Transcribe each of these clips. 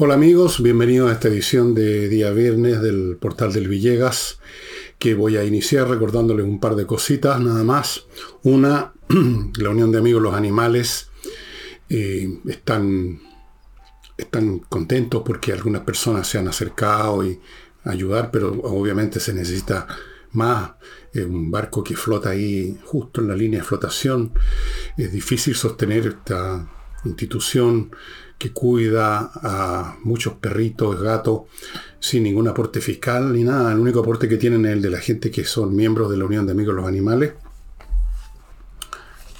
Hola amigos, bienvenidos a esta edición de día viernes del portal del Villegas, que voy a iniciar recordándoles un par de cositas nada más. Una, la Unión de Amigos Los Animales eh, están, están contentos porque algunas personas se han acercado y ayudar, pero obviamente se necesita más. Un barco que flota ahí justo en la línea de flotación. Es difícil sostener esta institución que cuida a muchos perritos, gatos, sin ningún aporte fiscal ni nada. El único aporte que tienen es el de la gente que son miembros de la Unión de Amigos de los Animales.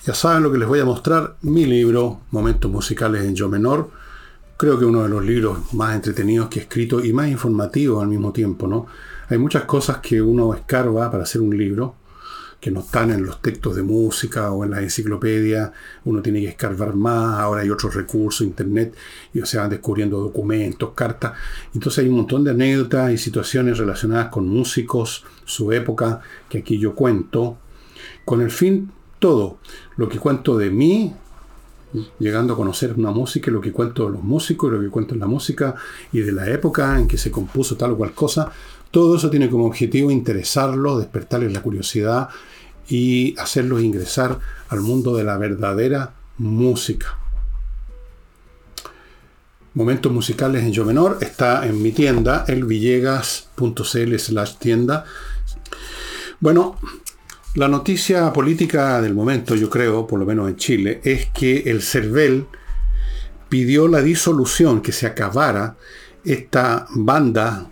Ya saben lo que les voy a mostrar, mi libro, Momentos Musicales en Yo Menor. Creo que uno de los libros más entretenidos que he escrito y más informativos al mismo tiempo, ¿no? Hay muchas cosas que uno escarba para hacer un libro que no están en los textos de música o en la enciclopedia, uno tiene que escarbar más, ahora hay otros recursos, internet, y se van descubriendo documentos, cartas. Entonces hay un montón de anécdotas y situaciones relacionadas con músicos, su época, que aquí yo cuento, con el fin todo, lo que cuento de mí, llegando a conocer una música, lo que cuento de los músicos, lo que cuento de la música y de la época en que se compuso tal o cual cosa, todo eso tiene como objetivo interesarlos, despertarles la curiosidad y hacerlos ingresar al mundo de la verdadera música. Momentos musicales en Yo menor está en mi tienda, elvillegas.cl slash tienda. Bueno, la noticia política del momento, yo creo, por lo menos en Chile, es que el CERVEL pidió la disolución, que se acabara esta banda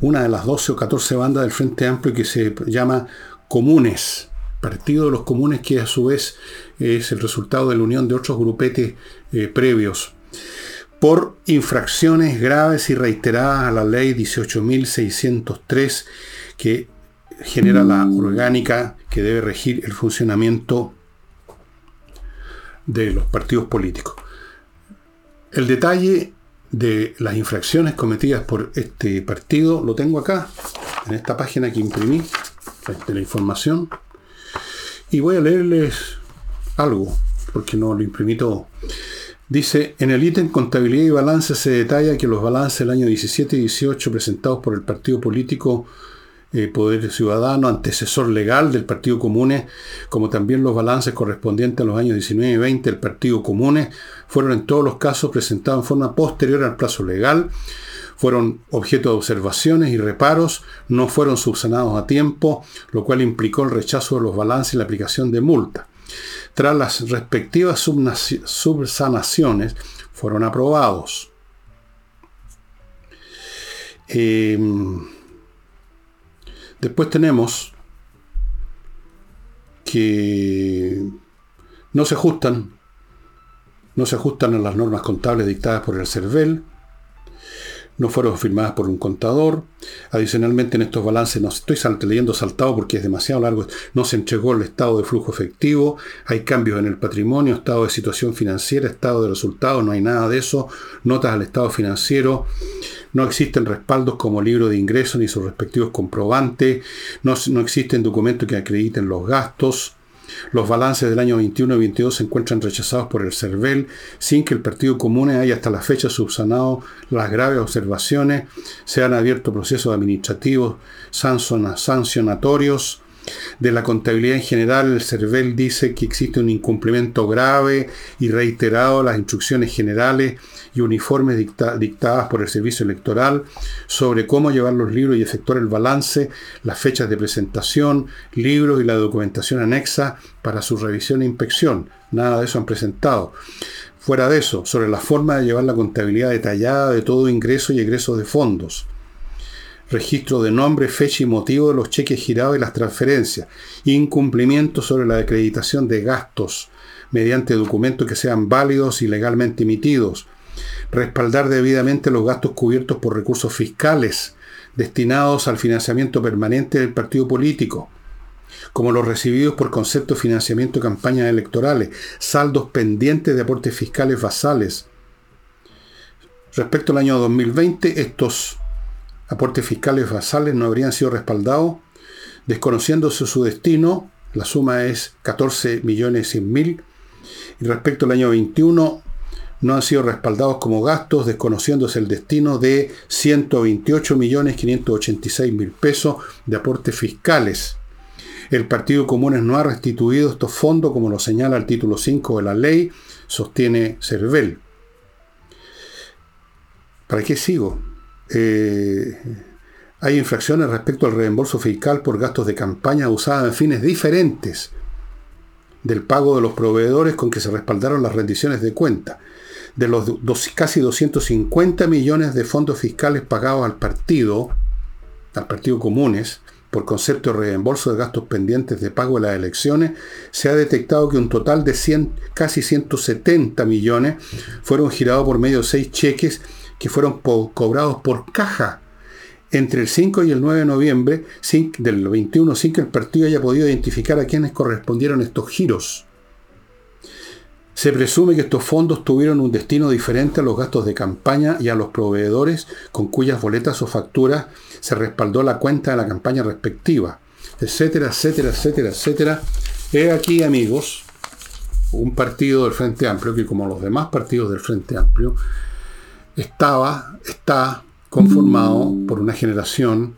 una de las 12 o 14 bandas del Frente Amplio que se llama Comunes, Partido de los Comunes, que a su vez es el resultado de la unión de otros grupetes eh, previos, por infracciones graves y reiteradas a la ley 18.603 que genera la orgánica que debe regir el funcionamiento de los partidos políticos. El detalle de las infracciones cometidas por este partido lo tengo acá, en esta página que imprimí, de la información. Y voy a leerles algo, porque no lo imprimí todo. Dice, en el ítem contabilidad y balance se detalla que los balances del año 17 y 18 presentados por el partido político eh, Poder Ciudadano, antecesor legal del Partido Comunes, como también los balances correspondientes a los años 19 y 20 del Partido Comunes, fueron en todos los casos presentados en forma posterior al plazo legal, fueron objeto de observaciones y reparos, no fueron subsanados a tiempo, lo cual implicó el rechazo de los balances y la aplicación de multa. Tras las respectivas subsanaciones, fueron aprobados. Eh, Después tenemos que no se ajustan, no se ajustan a las normas contables dictadas por el CERVEL, no fueron firmadas por un contador. Adicionalmente, en estos balances, no estoy leyendo saltado porque es demasiado largo, no se entregó el estado de flujo efectivo, hay cambios en el patrimonio, estado de situación financiera, estado de resultados, no hay nada de eso, notas al estado financiero, no existen respaldos como libro de ingresos ni sus respectivos comprobantes, no, no existen documentos que acrediten los gastos, los balances del año 21 y 22 se encuentran rechazados por el CERVEL sin que el Partido Común haya hasta la fecha subsanado las graves observaciones, se han abierto procesos administrativos sancionatorios. De la contabilidad en general, el CERVEL dice que existe un incumplimiento grave y reiterado las instrucciones generales y uniformes dictadas por el Servicio Electoral sobre cómo llevar los libros y efectuar el balance, las fechas de presentación, libros y la documentación anexa para su revisión e inspección. Nada de eso han presentado. Fuera de eso, sobre la forma de llevar la contabilidad detallada de todo ingreso y egreso de fondos registro de nombre, fecha y motivo de los cheques girados y las transferencias, incumplimiento sobre la acreditación de gastos mediante documentos que sean válidos y legalmente emitidos, respaldar debidamente los gastos cubiertos por recursos fiscales destinados al financiamiento permanente del partido político, como los recibidos por concepto de financiamiento de campañas electorales, saldos pendientes de aportes fiscales basales. Respecto al año 2020, estos aportes fiscales basales no habrían sido respaldados, desconociéndose su destino, la suma es 14 millones 100 mil, y respecto al año 21, no han sido respaldados como gastos, desconociéndose el destino de 128.586.000 pesos de aportes fiscales. El Partido Comunes no ha restituido estos fondos, como lo señala el título 5 de la ley, sostiene Cervel. ¿Para qué sigo? Eh, hay infracciones respecto al reembolso fiscal por gastos de campaña usada en fines diferentes del pago de los proveedores con que se respaldaron las rendiciones de cuenta de los casi 250 millones de fondos fiscales pagados al partido, al Partido Comunes, por concepto de reembolso de gastos pendientes de pago de las elecciones, se ha detectado que un total de 100, casi 170 millones fueron girados por medio de seis cheques que fueron cobrados por caja entre el 5 y el 9 de noviembre del 21 sin que el partido haya podido identificar a quienes correspondieron estos giros. Se presume que estos fondos tuvieron un destino diferente a los gastos de campaña y a los proveedores con cuyas boletas o facturas se respaldó la cuenta de la campaña respectiva, etcétera, etcétera, etcétera, etcétera. He aquí, amigos, un partido del Frente Amplio que, como los demás partidos del Frente Amplio, estaba, está conformado por una generación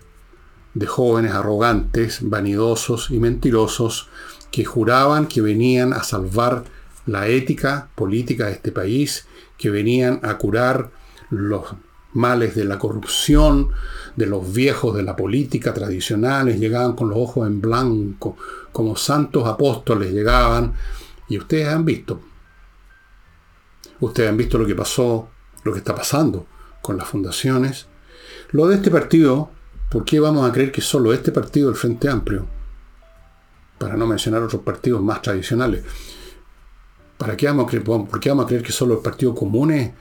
de jóvenes arrogantes, vanidosos y mentirosos que juraban que venían a salvar la ética política de este país, que venían a curar los males de la corrupción, de los viejos de la política tradicionales, llegaban con los ojos en blanco, como santos apóstoles llegaban, y ustedes han visto, ustedes han visto lo que pasó, lo que está pasando con las fundaciones. Lo de este partido, ¿por qué vamos a creer que solo este partido, el Frente Amplio, para no mencionar otros partidos más tradicionales, ¿Para qué vamos a creer, ¿Por qué vamos a creer que solo el Partido Comunes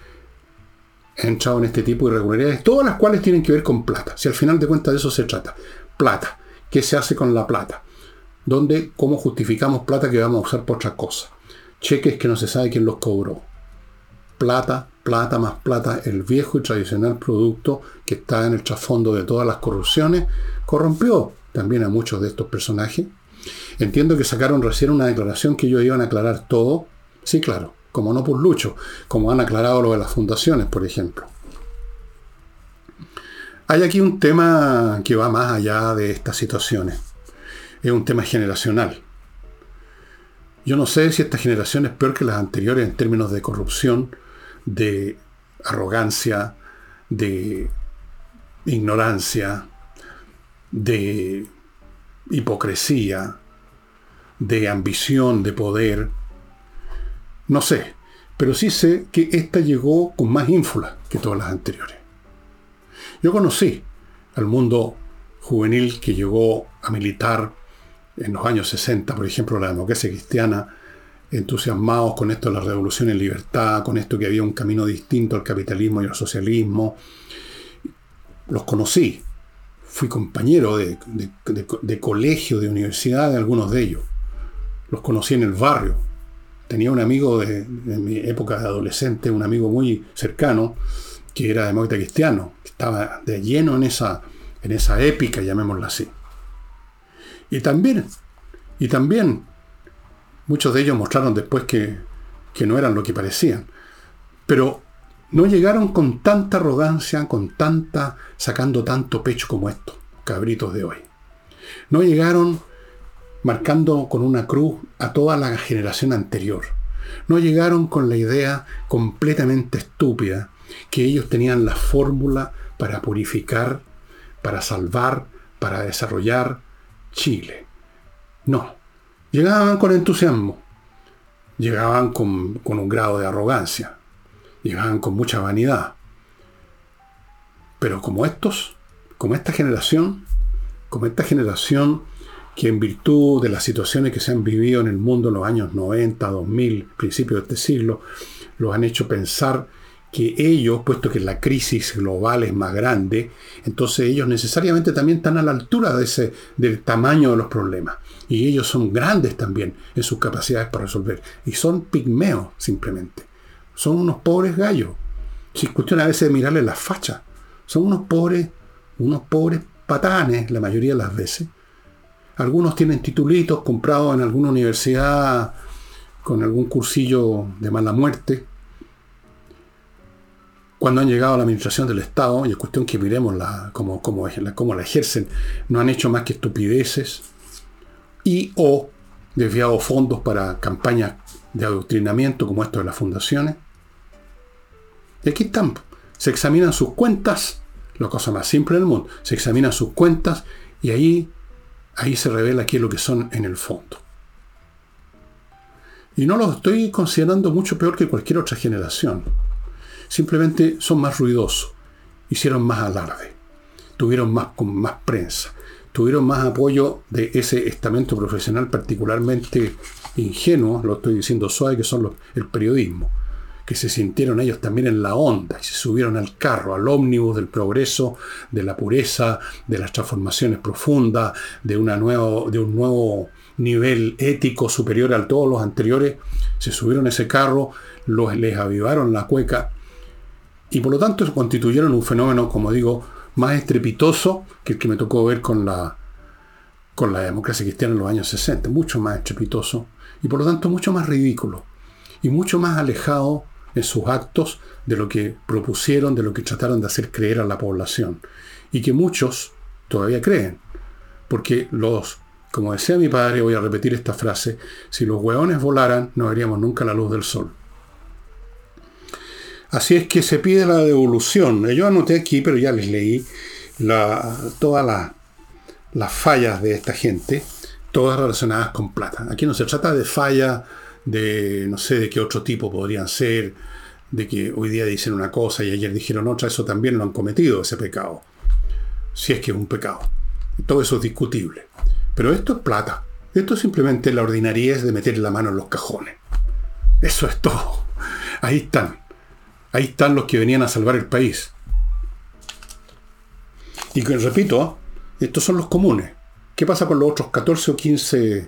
ha entrado en este tipo de irregularidades? Todas las cuales tienen que ver con plata. Si al final de cuentas de eso se trata. Plata. ¿Qué se hace con la plata? ¿Dónde, cómo justificamos plata que vamos a usar por otra cosa? Cheques que no se sabe quién los cobró. Plata, plata más plata, el viejo y tradicional producto que está en el trasfondo de todas las corrupciones, corrompió también a muchos de estos personajes. Entiendo que sacaron recién una declaración que ellos iban a aclarar todo, Sí, claro, como no por Lucho, como han aclarado lo de las fundaciones, por ejemplo. Hay aquí un tema que va más allá de estas situaciones. Es un tema generacional. Yo no sé si esta generación es peor que las anteriores en términos de corrupción, de arrogancia, de ignorancia, de hipocresía, de ambición de poder, no sé, pero sí sé que esta llegó con más ínfula que todas las anteriores. Yo conocí al mundo juvenil que llegó a militar en los años 60, por ejemplo, la democracia cristiana, entusiasmados con esto de la revolución en libertad, con esto que había un camino distinto al capitalismo y al socialismo. Los conocí. Fui compañero de, de colegio, de universidad de algunos de ellos. Los conocí en el barrio, tenía un amigo de, mi época de adolescente, un amigo muy cercano, que era demócrata cristiano, que estaba de lleno en esa, en esa épica, llamémosla así. Y también, y también, muchos de ellos mostraron después que, que no eran lo que parecían. Pero no llegaron con tanta arrogancia, con tanta, sacando tanto pecho como estos cabritos de hoy. No llegaron marcando con una cruz a toda la generación anterior. No llegaron con la idea completamente estúpida que ellos tenían la fórmula para purificar, para salvar, para desarrollar Chile. No, llegaban con entusiasmo, llegaban con, con un grado de arrogancia, llegaban con mucha vanidad. Pero como estos, como esta generación, como esta generación que en virtud de las situaciones que se han vivido en el mundo en los años 90, 2000, principios de este siglo, los han hecho pensar que ellos, puesto que la crisis global es más grande, entonces ellos necesariamente también están a la altura de ese, del tamaño de los problemas. Y ellos son grandes también en sus capacidades para resolver. Y son pigmeos, simplemente. Son unos pobres gallos. Si cuestión a veces de mirarles las fachas. Son unos pobres, unos pobres patanes, la mayoría de las veces, algunos tienen titulitos comprados en alguna universidad con algún cursillo de mala muerte. Cuando han llegado a la administración del Estado, y es cuestión que miremos cómo, cómo, cómo la ejercen, no han hecho más que estupideces y o desviado fondos para campañas de adoctrinamiento como esto de las fundaciones. Y aquí están. Se examinan sus cuentas, la cosa más simple del mundo. Se examinan sus cuentas y ahí, ahí se revela qué es lo que son en el fondo. Y no los estoy considerando mucho peor que cualquier otra generación. Simplemente son más ruidosos, hicieron más alarde, tuvieron más, más prensa, tuvieron más apoyo de ese estamento profesional particularmente ingenuo, lo estoy diciendo suave, que son el periodismo, que se sintieron ellos también en la onda y se subieron al carro, al ómnibus del progreso, de la pureza, de las transformaciones profundas, de un nuevo nivel ético superior a todos los anteriores, se subieron a ese carro, los, les avivaron la cueca y por lo tanto constituyeron un fenómeno, como digo, más estrepitoso que el que me tocó ver con la, con la democracia cristiana en los años 60, mucho más estrepitoso y por lo tanto mucho más ridículo y mucho más alejado en sus actos de lo que propusieron, de lo que trataron de hacer creer a la población y que muchos todavía creen, porque los, como decía mi padre, voy a repetir esta frase, si los hueones volaran no veríamos nunca la luz del sol. Así es que se pide la devolución. Yo anoté aquí, pero ya les leí todas las fallas de esta gente, todas relacionadas con plata. Aquí no se trata de fallas de no sé de qué otro tipo podrían ser, de que hoy día dicen una cosa y ayer dijeron otra, eso también lo han cometido, ese pecado. Si es que es un pecado. Todo eso es discutible. Pero esto es plata. Esto es simplemente la ordinariez de meter la mano en los cajones. Eso es todo. Ahí están. Ahí están los que venían a salvar el país. Y que, repito, estos son los comunes. ¿Qué pasa con los otros 14 o 15,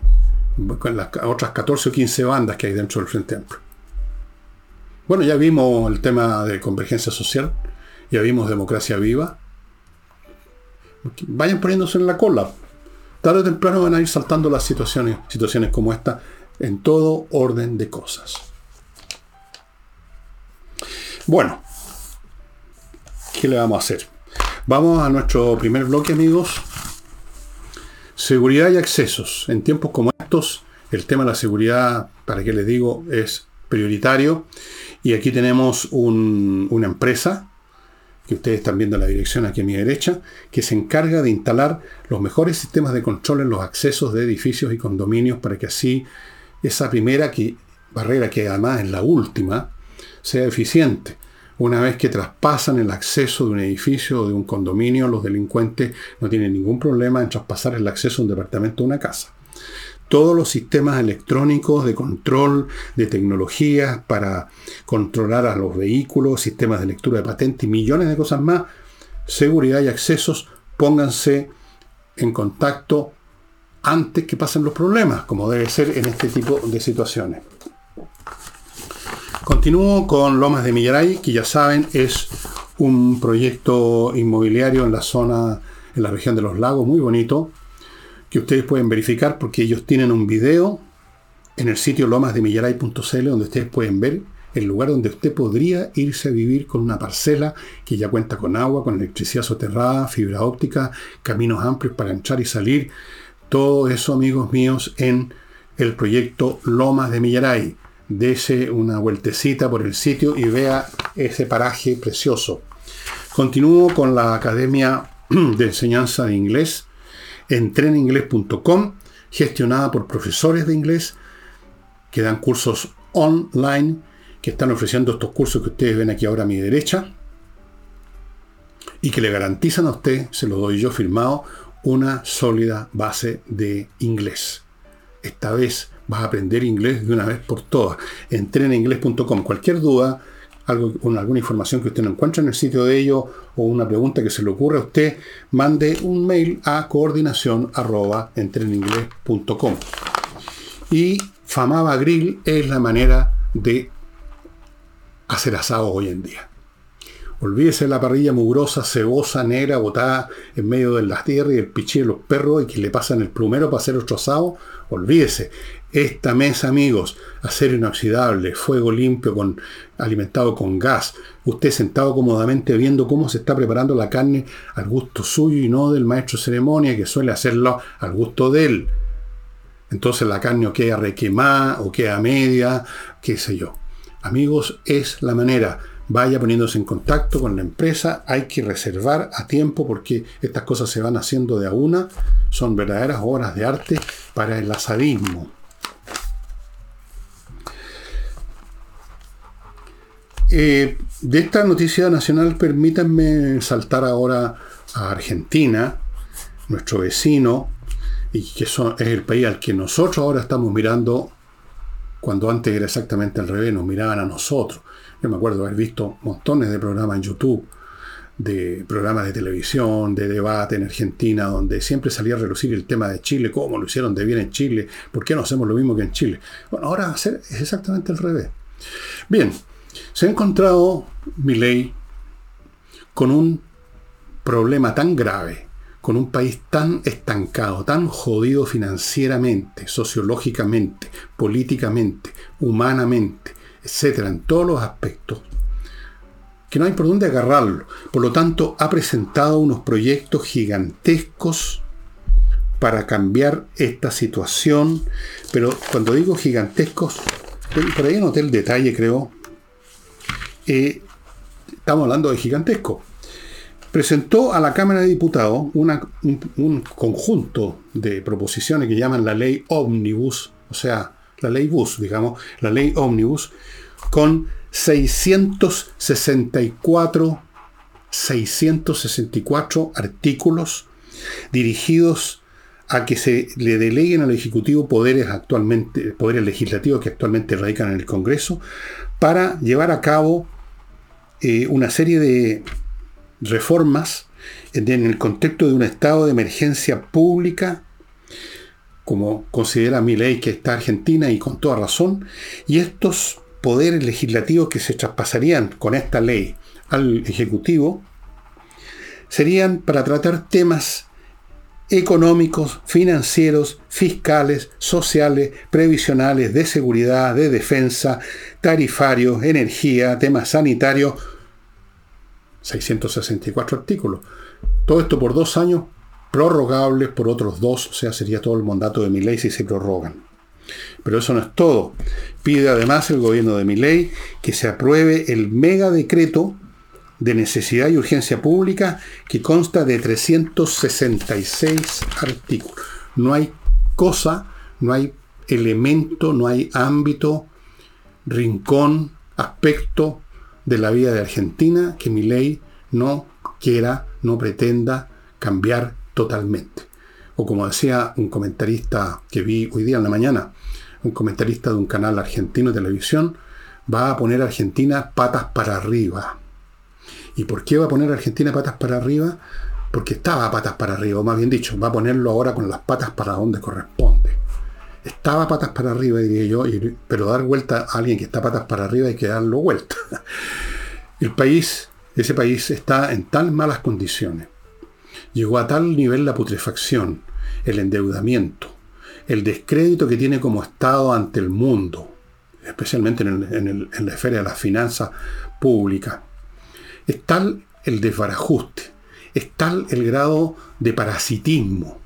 con las otras 14 o 15 bandas que hay dentro del Frente Amplio? Bueno, ya vimos el tema de convergencia social, ya vimos democracia viva. Vayan poniéndose en la cola. Tarde o temprano van a ir saltando las situaciones, situaciones como esta en todo orden de cosas. Bueno, ¿qué le vamos a hacer? Vamos a nuestro primer bloque, amigos. Seguridad y accesos. En tiempos como estos, el tema de la seguridad, para qué les digo, es prioritario. Y aquí tenemos una empresa, que ustedes están viendo la dirección aquí a mi derecha, que se encarga de instalar los mejores sistemas de control en los accesos de edificios y condominios para que así esa primera barrera, que además es la última, sea eficiente. Una vez que traspasan el acceso de un edificio o de un condominio, los delincuentes no tienen ningún problema en traspasar el acceso a un departamento o una casa. Todos los sistemas electrónicos de control, de tecnologías para controlar a los vehículos, sistemas de lectura de patente y millones de cosas más, seguridad y accesos, pónganse en contacto antes que pasen los problemas, como debe ser en este tipo de situaciones. Continúo con Lomas de Millaray, que ya saben es un proyecto inmobiliario en la zona, en la región de los lagos, muy bonito, que ustedes pueden verificar porque ellos tienen un video en el sitio lomasdemillaray.cl donde ustedes pueden ver el lugar donde usted podría irse a vivir con una parcela que ya cuenta con agua, con electricidad soterrada, fibra óptica, caminos amplios para entrar y salir. Todo eso, amigos míos, en el proyecto Lomas de Millaray dese una vueltecita por el sitio y vea ese paraje precioso. Continúo con la Academia de Enseñanza de Inglés en treninglés.com, gestionada por profesores de inglés que dan cursos online, que están ofreciendo estos cursos que ustedes ven aquí ahora a mi derecha, y que le garantizan a usted, se lo doy yo firmado, una sólida base de inglés. Esta vez vas a aprender inglés de una vez por todas. Entreninglés.com. Cualquier duda, algo, alguna información que usted no encuentre en el sitio de ellos o una pregunta que se le ocurra a usted, mande un mail a coordinación Y Famaba Grill es la manera de hacer asado hoy en día. Olvídese de la parrilla mugrosa, cebosa, negra, botada en medio de las tierras y el pichí de los perros y que le pasan el plumero para hacer otro asado. Olvídese. Esta mesa, amigos, acero inoxidable, fuego limpio, con, alimentado con gas. Usted sentado cómodamente viendo cómo se está preparando la carne al gusto suyo y no del maestro ceremonia que suele hacerlo al gusto de él. Entonces la carne o queda requemada o queda media, qué sé yo. Amigos, es la manera. Vaya poniéndose en contacto con la empresa. Hay que reservar a tiempo porque estas cosas se van haciendo de a una. Son verdaderas obras de arte para el asadismo. Eh, de esta noticia nacional, permítanme saltar ahora a Argentina, nuestro vecino, y que es el país al que nosotros ahora estamos mirando, cuando antes era exactamente al revés, nos miraban a nosotros. Yo me acuerdo haber visto montones de programas en YouTube, de programas de televisión, de debate en Argentina, donde siempre salía a relucir el tema de Chile, cómo lo hicieron de bien en Chile, por qué no hacemos lo mismo que en Chile. Bueno, ahora es exactamente al revés. Bien, se ha encontrado ley con un problema tan grave, con un país tan estancado, tan jodido financieramente, sociológicamente, políticamente, humanamente, etcétera, en todos los aspectos, que no hay por dónde agarrarlo. Por lo tanto, ha presentado unos proyectos gigantescos para cambiar esta situación, pero cuando digo gigantescos, por ahí noté el detalle, creo, eh, estamos hablando de gigantesco, presentó a la Cámara de Diputados un, conjunto de proposiciones que llaman la ley Omnibus, o sea, la ley Bus, digamos, la ley Omnibus, con 664, 664 artículos dirigidos a que se le deleguen al Ejecutivo poderes actualmente, poderes legislativos que actualmente radican en el Congreso, para llevar a cabo eh, una serie de reformas en el contexto de un estado de emergencia pública, como considera mi ley que está Argentina y con toda razón, y estos poderes legislativos que se traspasarían con esta ley al Ejecutivo serían para tratar temas económicos, financieros, fiscales, sociales, previsionales, de seguridad, de defensa, tarifarios, energía, temas sanitarios. 664 artículos. Todo esto por dos años, prorrogables por otros dos, o sea, sería todo el mandato de mi ley si se prorrogan. Pero eso no es todo. Pide además el gobierno de mi ley que se apruebe el mega decreto de necesidad y urgencia pública que consta de 366 artículos. No hay cosa, no hay elemento, no hay ámbito, rincón, aspecto de la vida de Argentina que mi ley no quiera, no pretenda cambiar totalmente. O como decía un comentarista que vi hoy día en la mañana, un comentarista de un canal argentino de televisión, va a poner a Argentina patas para arriba. ¿Y por qué va a poner a Argentina patas para arriba? Porque estaba patas para arriba, o más bien dicho, va a ponerlo ahora con las patas para donde corresponde. Estaba patas para arriba, diría yo, pero dar vuelta a alguien que está patas para arriba hay que darlo vuelta. El país, ese país está en tan malas condiciones. Llegó a tal nivel la putrefacción, el endeudamiento, el descrédito que tiene como Estado ante el mundo, especialmente en, en la esfera de las finanzas públicas, es tal el desbarajuste, es tal el grado de parasitismo.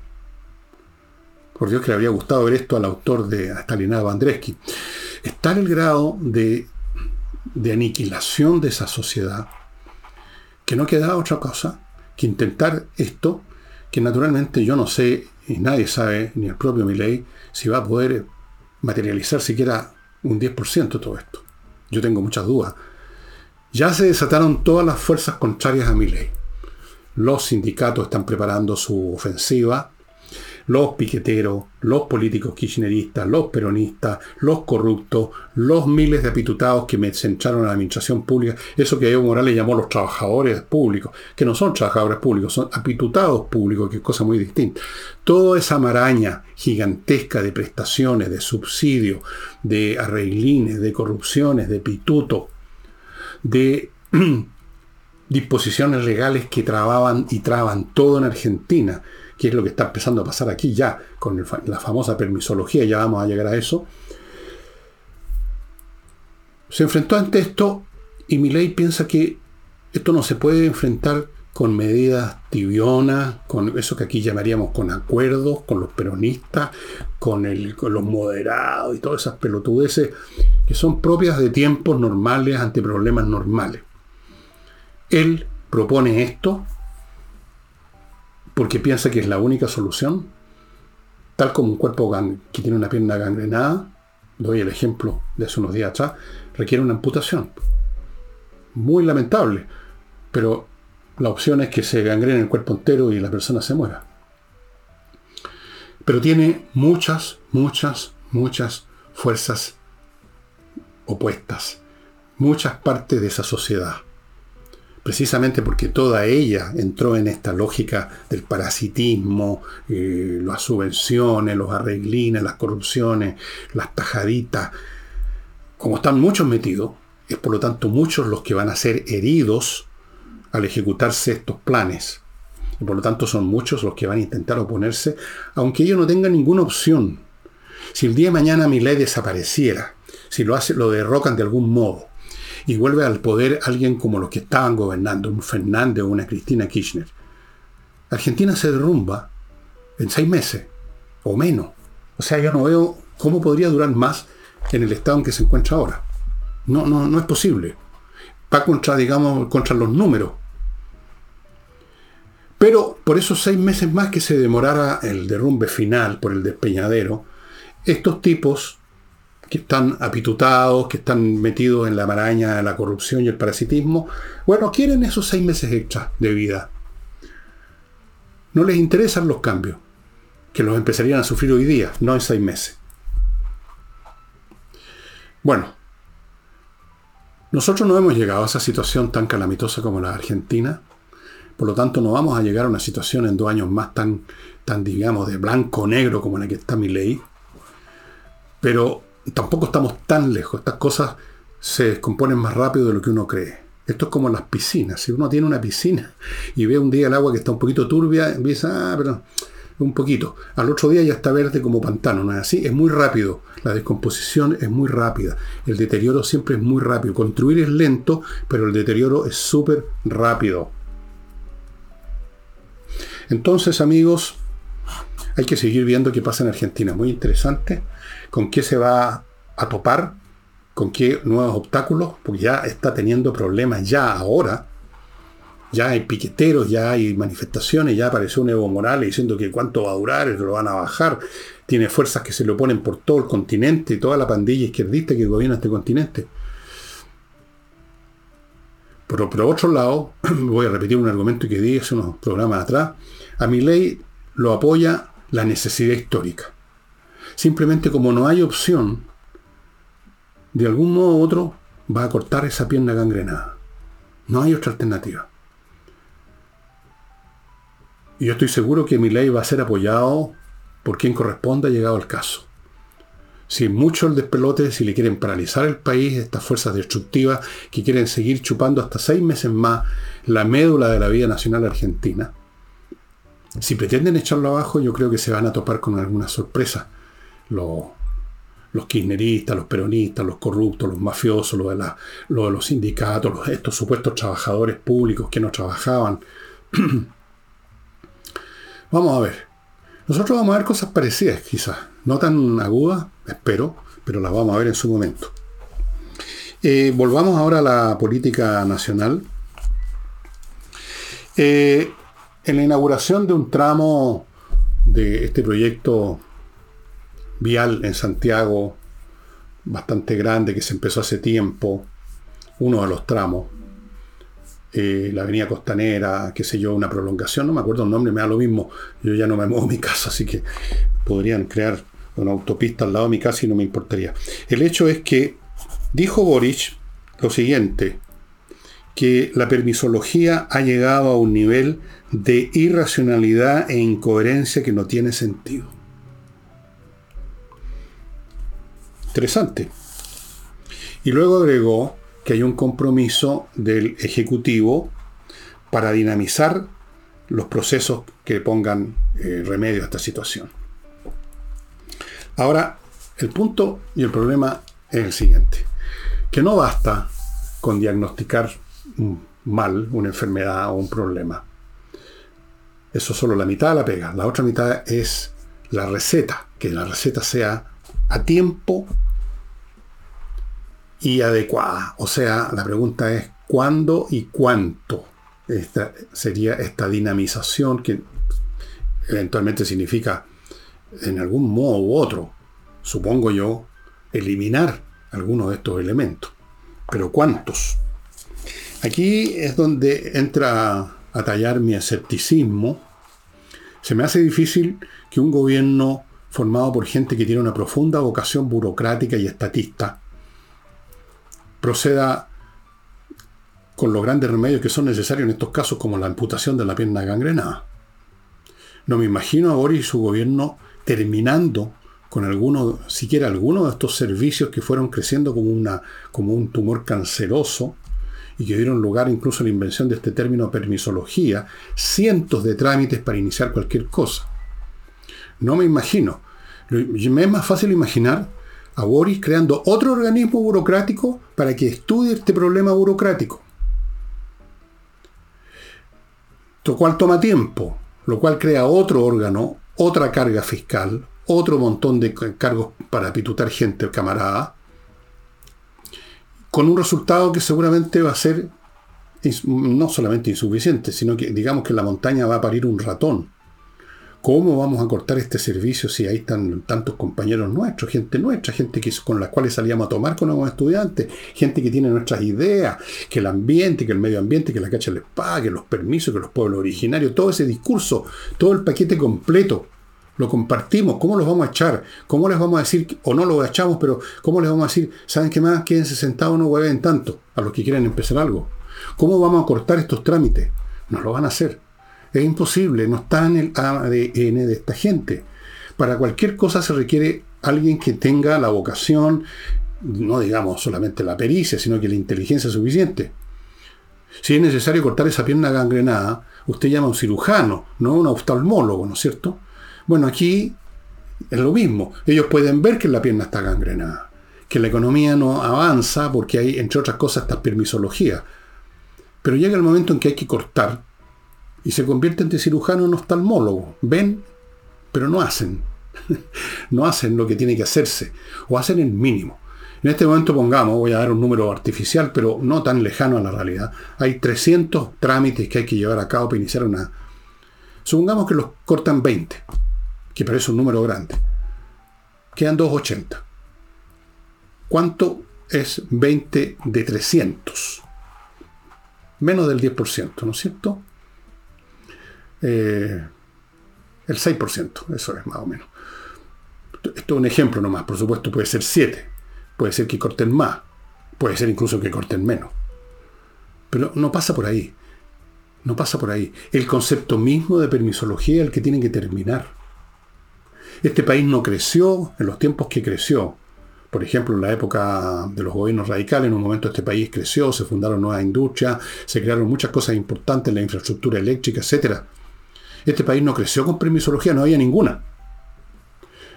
Por Dios que le habría gustado ver esto al autor de Stalinado Andresky. Es tal el grado de, de aniquilación de esa sociedad que no queda otra cosa que intentar esto, que naturalmente yo no sé, y nadie sabe, ni el propio Milley, si va a poder materializar siquiera un 10% todo esto. Yo tengo muchas dudas. Ya se desataron todas las fuerzas contrarias a mi ley. Los sindicatos están preparando su ofensiva, los piqueteros, los políticos kirchneristas, los peronistas, los corruptos, los miles de apitutados que me centraron en la administración pública, eso que Evo Morales llamó los trabajadores públicos, que no son trabajadores públicos, son apitutados públicos, que es cosa muy distinta. Toda esa maraña gigantesca de prestaciones, de subsidios, de arreglines, de corrupciones, de pituto, de disposiciones legales que trababan y traban todo en Argentina, que es lo que está empezando a pasar aquí ya, con la famosa permisología, ya vamos a llegar a eso, se enfrentó ante esto y ley piensa que esto no se puede enfrentar con medidas tibionas, con eso que aquí llamaríamos con acuerdos, con los peronistas, con, con los moderados y todas esas pelotudeces que son propias de tiempos normales ante problemas normales. Él propone esto porque piensa que es la única solución, tal como un cuerpo que tiene una pierna gangrenada, doy el ejemplo de hace unos días atrás, requiere una amputación. Muy lamentable, pero la opción es que se gangrene el cuerpo entero y la persona se muera. Pero tiene muchas, muchas, muchas fuerzas opuestas, muchas partes de esa sociedad. Precisamente porque toda ella entró en esta lógica del parasitismo, eh, las subvenciones, los arreglines, las corrupciones, las tajaditas. Como están muchos metidos, es por lo tanto muchos los que van a ser heridos al ejecutarse estos planes. Y por lo tanto son muchos los que van a intentar oponerse, aunque ellos no tengan ninguna opción. Si el día de mañana mi ley desapareciera, si lo, hace, lo derrocan de algún modo, y vuelve al poder alguien como los que estaban gobernando, un Fernández o una Cristina Kirchner, Argentina se derrumba en seis meses o menos. O sea, yo no veo cómo podría durar más en el estado en que se encuentra ahora. No, no, no es posible. Va contra, digamos, contra los números. Pero por esos seis meses más que se demorara el derrumbe final por el despeñadero, estos tipos que están apitutados, que están metidos en la maraña de la corrupción y el parasitismo, bueno, quieren esos seis meses extras de vida. No les interesan los cambios, que los empezarían a sufrir hoy día, no en seis meses. Bueno, nosotros no hemos llegado a esa situación tan calamitosa como la Argentina, por lo tanto, no vamos a llegar a una situación en dos años más tan, tan digamos, de blanco o negro como la que está mi ley. Pero tampoco estamos tan lejos. Estas cosas se descomponen más rápido de lo que uno cree. Esto es como las piscinas. Si uno tiene una piscina y ve un día el agua que está un poquito turbia, empieza, ah, pero un poquito. Al otro día ya está verde como pantano, ¿no es así? Es muy rápido. La descomposición es muy rápida. El deterioro siempre es muy rápido. Construir es lento, pero el deterioro es súper rápido. Entonces, amigos, hay que seguir viendo qué pasa en Argentina. Muy interesante. Con qué se va a topar, con qué nuevos obstáculos, porque ya está teniendo problemas ya ahora. Ya hay piqueteros, ya hay manifestaciones, ya apareció un Evo Morales diciendo que cuánto va a durar, lo van a bajar. Tiene fuerzas que se le oponen por todo el continente y toda la pandilla izquierdista que gobierna este continente. Pero por otro lado, voy a repetir un argumento que di hace unos programas atrás, a mi ley lo apoya la necesidad histórica. Simplemente como no hay opción, de algún modo u otro va a cortar esa pierna gangrenada. No hay otra alternativa. Y yo estoy seguro que mi ley va a ser apoyado por quien corresponda llegado al caso si mucho el despelote, si le quieren paralizar el país, estas fuerzas destructivas que quieren seguir chupando hasta seis meses más la médula de la vida nacional argentina, si pretenden echarlo abajo, yo creo que se van a topar con alguna sorpresa. Los, kirchneristas, los peronistas, los corruptos, los mafiosos, la, de los sindicatos, estos supuestos trabajadores públicos que no trabajaban. vamos a ver. Nosotros vamos a ver cosas parecidas, quizás. No tan agudas, espero, pero las vamos a ver en su momento. Eh, volvamos ahora a la política nacional. Eh, en la inauguración de un tramo de este proyecto vial en Santiago, bastante grande, que se empezó hace tiempo, uno de los tramos, eh, la avenida costanera, qué sé yo, una prolongación, no me acuerdo el nombre, me da lo mismo, yo ya no me muevo mi casa, así que podrían crear una autopista al lado de mi casa y no me importaría. El hecho es que dijo Boric lo siguiente, que la permisología ha llegado a un nivel de irracionalidad e incoherencia que no tiene sentido. Interesante. Y luego agregó que hay un compromiso del Ejecutivo para dinamizar los procesos que pongan eh, remedio a esta situación. Ahora, el punto y el problema es el siguiente, que no basta con diagnosticar mal una enfermedad o un problema. Eso solo la mitad la pega. La otra mitad es la receta, que la receta sea a tiempo y adecuada. O sea, la pregunta es cuándo y cuánto esta, sería esta dinamización que eventualmente significa en algún modo u otro, supongo yo, eliminar algunos de estos elementos. Pero ¿cuántos? Aquí es donde entra a tallar mi escepticismo. Se me hace difícil que un gobierno formado por gente que tiene una profunda vocación burocrática y estatista proceda con los grandes remedios que son necesarios en estos casos, como la amputación de la pierna gangrenada. No me imagino a Boris y su gobierno terminando con alguno, siquiera alguno de estos servicios que fueron creciendo como, una, como un tumor canceroso y que dieron lugar incluso a la invención de este término permisología, cientos de trámites para iniciar cualquier cosa. No me imagino. Me es más fácil imaginar a Boris creando otro organismo burocrático para que estudie este problema burocrático. Lo cual toma tiempo, lo cual crea otro órgano, otra carga fiscal, otro montón de cargos para pitutar gente camarada, con un resultado que seguramente va a ser no solamente insuficiente, sino que digamos que la montaña va a parir un ratón. ¿Cómo vamos a cortar este servicio si hay tan, tantos compañeros nuestros, gente nuestra, gente que, con la cual salíamos a tomar con los estudiantes, gente que tiene nuestras ideas, que el ambiente, que el medio ambiente, que la cacha les pague, los permisos, que los pueblos originarios, todo ese discurso, todo el paquete completo, lo compartimos, ¿cómo los vamos a echar? ¿Cómo les vamos a decir, o no lo echamos, pero cómo les vamos a decir, ¿saben qué más? Quédense sentados, no hueven tanto a los que quieren empezar algo. ¿Cómo vamos a cortar estos trámites? No lo van a hacer. Es imposible, no está en el ADN de esta gente. Para cualquier cosa se requiere alguien que tenga la vocación, no digamos solamente la pericia, sino que la inteligencia suficiente. Si es necesario cortar esa pierna gangrenada, usted llama a un cirujano, no a un oftalmólogo, ¿no es cierto? Bueno, aquí es lo mismo. Ellos pueden ver que la pierna está gangrenada, que la economía no avanza porque hay, entre otras cosas, esta permisología. Pero llega el momento en que hay que cortar y se convierten de cirujano en oftalmólogo. Ven, pero no hacen. no hacen lo que tiene que hacerse, o hacen el mínimo. En este momento pongamos, voy a dar un número artificial, pero no tan lejano a la realidad. Hay 300 trámites que hay que llevar a cabo para iniciar una... Supongamos que los cortan 20, que parece un número grande. Quedan 280. ¿Cuánto es 20 de 300? Menos del 10%, ¿no es cierto? Eh, el 6%, eso es más o menos. Esto es un ejemplo nomás, por supuesto puede ser 7, puede ser que corten más, puede ser incluso que corten menos. Pero no pasa por ahí, no pasa por ahí. El concepto mismo de permisología es el que tiene que terminar. Este país no creció en los tiempos que creció. Por ejemplo, en la época de los gobiernos radicales, en un momento este país creció, se fundaron nuevas industrias, se crearon muchas cosas importantes la infraestructura eléctrica, etcétera. Este país no creció con permisología, no había ninguna.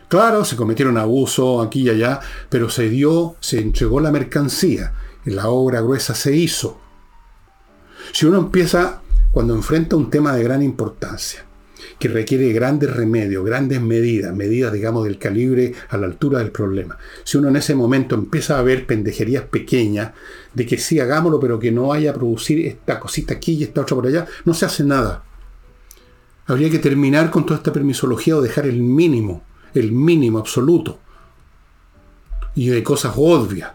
Claro, se cometieron abusos aquí y allá, pero se dio, se entregó la mercancía, la obra gruesa se hizo. Si uno empieza, cuando enfrenta un tema de gran importancia, que requiere grandes remedios, grandes medidas, medidas, digamos, del calibre a la altura del problema. Si uno en ese momento empieza a ver pendejerías pequeñas, de que sí, hagámoslo, pero que no vaya a producir esta cosita aquí y esta otra por allá, no se hace nada. Habría que terminar con toda esta permisología o dejar el mínimo, el mínimo absoluto. Y de cosas obvias.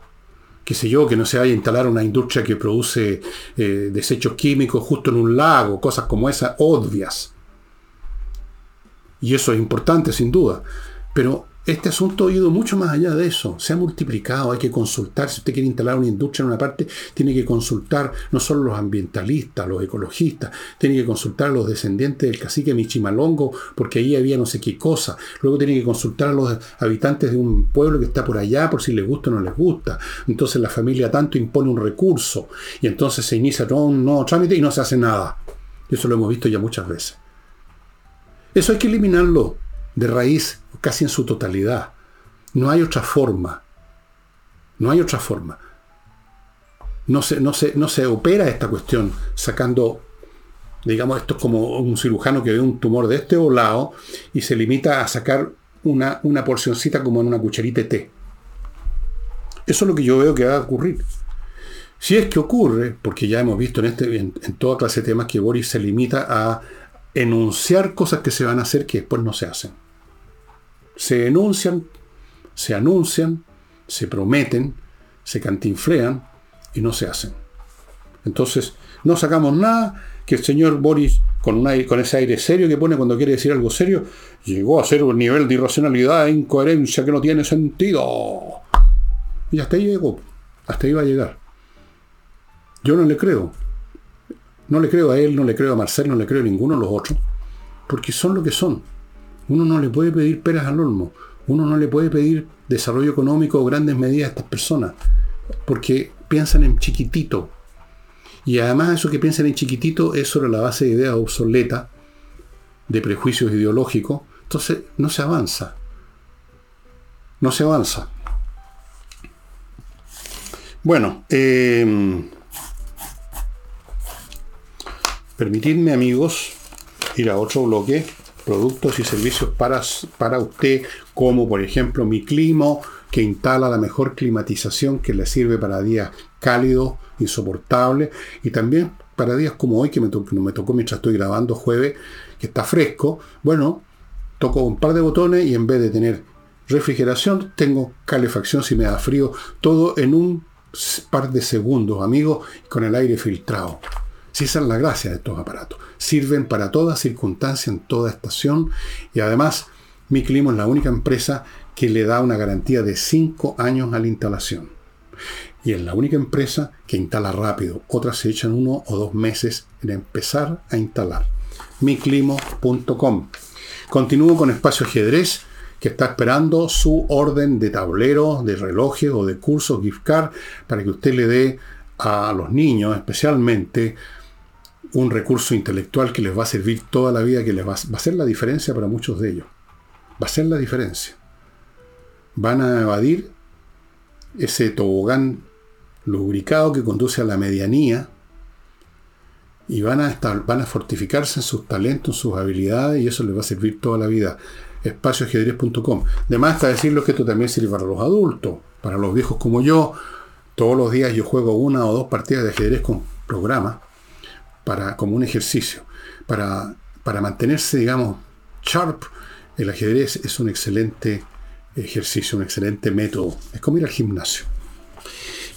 Que sé yo, que no se vaya a instalar una industria que produce eh, desechos químicos justo en un lago, cosas como esas obvias. Y eso es importante, sin duda. Pero este asunto ha ido mucho más allá de eso. Se ha multiplicado, hay que consultar. Si usted quiere instalar una industria en una parte, tiene que consultar no solo los ambientalistas, los ecologistas, tiene que consultar a los descendientes del cacique Michimalongo, porque ahí había no sé qué cosa. Luego tiene que consultar a los habitantes de un pueblo que está por allá, por si les gusta o no les gusta. Entonces la familia tanto impone un recurso y entonces se inicia todo un nuevo trámite y no se hace nada. Eso lo hemos visto ya muchas veces. Eso hay que eliminarlo de raíz, casi en su totalidad. No hay otra forma. No hay otra forma. No se, no no se opera esta cuestión sacando, digamos, esto es como un cirujano que ve un tumor de este o lado y se limita a sacar una, una porcioncita como en una cucharita de té. Eso es lo que yo veo que va a ocurrir. Si es que ocurre, porque ya hemos visto en, este, en, toda clase de temas que Boris se limita a enunciar cosas que se van a hacer que después no se hacen. Se enuncian, se anuncian, se prometen, se cantinflean y no se hacen. Entonces, no sacamos nada que el señor Boris, con, con ese aire serio que pone cuando quiere decir algo serio, llegó a ser un nivel de irracionalidad e incoherencia que no tiene sentido. Y hasta ahí llegó. Hasta ahí va a llegar. Yo no le creo. No le creo a él, no le creo a Marcel, no le creo a ninguno de los otros. Porque son lo que son. Uno no le puede pedir peras al olmo. Uno no le puede pedir desarrollo económico o grandes medidas a estas personas. Porque piensan en chiquitito. Y además eso que piensan en chiquitito es sobre la base de ideas obsoletas, de prejuicios ideológicos. Entonces no se avanza. No se avanza. Bueno, eh, permitidme amigos ir a otro bloque, productos y servicios para, para usted, como por ejemplo mi clima, que instala la mejor climatización que le sirve para días cálidos, insoportables, y también para días como hoy, que me, tocó, me tocó mientras estoy grabando jueves, que está fresco, bueno, toco un par de botones y en vez de tener refrigeración, tengo calefacción si me da frío, todo en un par de segundos, amigos, con el aire filtrado. Si esa es la gracia de estos aparatos. Sirven para toda circunstancia, en toda estación. Y además, Mi Clima es la única empresa que le da una garantía de 5 años a la instalación. Y es la única empresa que instala rápido. Otras se echan uno o dos meses en empezar a instalar. miclimo.com. Continúo con Espacio Ajedrez que está esperando su orden de tablero, de relojes o de cursos gift card para que usted le dé a los niños especialmente un recurso intelectual que les va a servir toda la vida, que les va, a hacer la diferencia para muchos de ellos. Va a ser la diferencia. Van a evadir ese tobogán lubricado que conduce a la medianía y van a, estar, van a fortificarse en sus talentos, en sus habilidades y eso les va a servir toda la vida espacioajedrez.com. Además está decirlo que esto también sirve para los adultos, para los viejos como yo. Todos los días yo juego una o dos partidas de ajedrez con programa para, como un ejercicio. Para, para mantenerse, digamos, sharp, el ajedrez es un excelente ejercicio, un excelente método. Es como ir al gimnasio.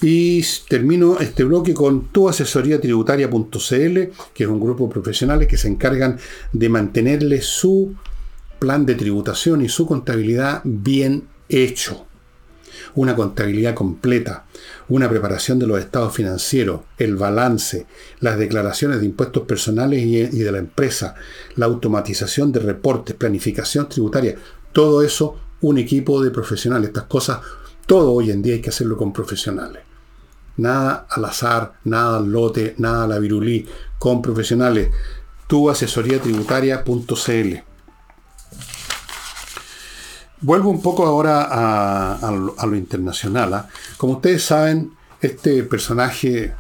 Y termino este bloque con tu asesoría tributaria.cl, que es un grupo de profesionales que se encargan de mantenerle su plan de tributación y su contabilidad bien hecho. Una contabilidad completa, una preparación de los estados financieros, el balance, las declaraciones de impuestos personales y, de la empresa, la automatización de reportes, planificación tributaria, todo eso un equipo de profesionales. Estas cosas, todo hoy en día hay que hacerlo con profesionales. Nada al azar, nada al lote, nada a la virulí, con profesionales. Tu asesoría tributaria.cl Vuelvo un poco ahora a, lo, internacional. ¿ah? Como ustedes saben, este personaje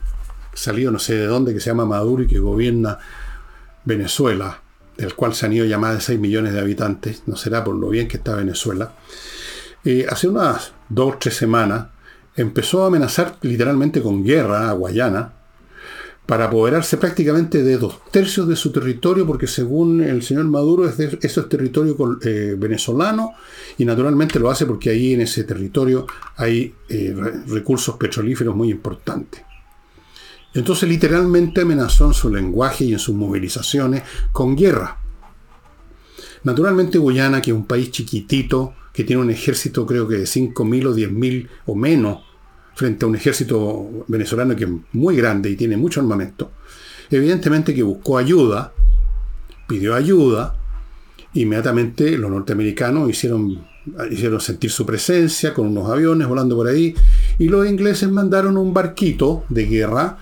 salido no sé de dónde, que se llama Maduro y que gobierna Venezuela, del cual se han ido ya más de 6 millones de habitantes, no será por lo bien que está Venezuela, eh, hace unas dos o tres semanas empezó a amenazar literalmente con guerra a Guayana, para apoderarse prácticamente de dos tercios de su territorio, porque según el señor Maduro es eso es territorio eh, venezolano y naturalmente lo hace porque ahí en ese territorio hay eh, recursos petrolíferos muy importantes. Entonces literalmente amenazó en su lenguaje y en sus movilizaciones con guerra. Naturalmente Guyana, que es un país chiquitito, que tiene un ejército creo que de 5.000 o 10.000 o menos frente a un ejército venezolano que es muy grande y tiene mucho armamento, evidentemente que buscó ayuda, pidió ayuda, inmediatamente los norteamericanos hicieron, hicieron sentir su presencia con unos aviones volando por ahí, y los ingleses mandaron un barquito de guerra.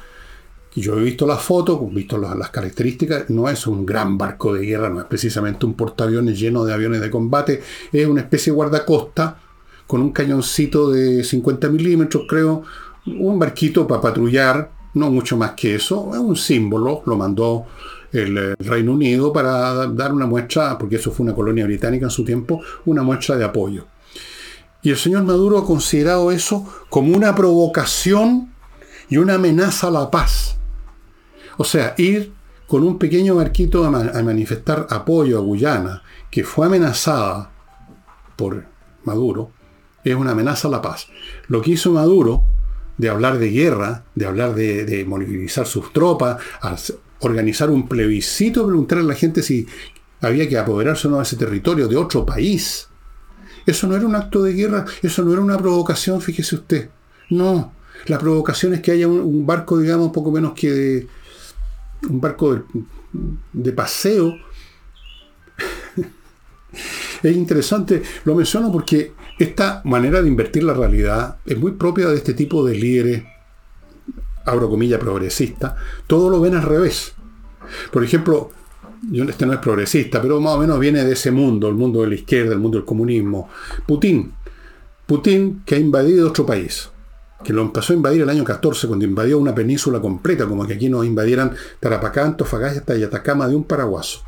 Yo he visto las fotos, he visto las, características, no es un gran barco de guerra, no es precisamente un portaaviones lleno de aviones de combate, es una especie de guardacosta con un cañoncito de 50 milímetros, creo, un barquito para patrullar, no mucho más que eso, es un símbolo, lo mandó el Reino Unido para dar una muestra, porque eso fue una colonia británica en su tiempo, una muestra de apoyo. Y el señor Maduro ha considerado eso como una provocación y una amenaza a la paz. O sea, ir con un pequeño barquito a, manifestar apoyo a Guyana, que fue amenazada por Maduro, es una amenaza a la paz. Lo que hizo Maduro, de hablar de guerra, de hablar de, movilizar sus tropas, organizar un plebiscito, preguntar a la gente si había que apoderarse o no de ese territorio de otro país. Eso no era un acto de guerra, eso no era una provocación, fíjese usted. No, la provocación es que haya un, barco, digamos, poco menos que de, un barco de, paseo. es interesante, lo menciono porque esta manera de invertir la realidad es muy propia de este tipo de líderes, abro comillas, progresistas. Todo lo ven al revés. Por ejemplo, este no es progresista, pero más o menos viene de ese mundo, el mundo de la izquierda, el mundo del comunismo. Putin. Putin que ha invadido otro país que lo empezó a invadir el año 14, cuando invadió una península completa, como que aquí nos invadieran Tarapacá, Antofagasta y Atacama de un paraguaso.